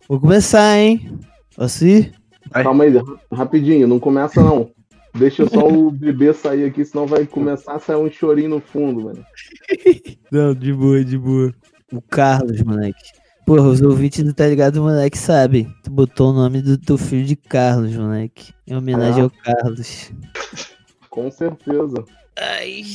Vou começar, hein? Posso ir? Calma aí, ra- rapidinho, não começa não. Deixa só o bebê sair aqui, senão vai começar a sair um chorinho no fundo, mano. Não, de boa, de boa. O Carlos, moleque. Porra, os ouvintes do Tá Ligado, moleque, sabem. Tu botou o nome do teu filho de Carlos, moleque. Em homenagem Ah. ao Carlos. Com certeza. Ai,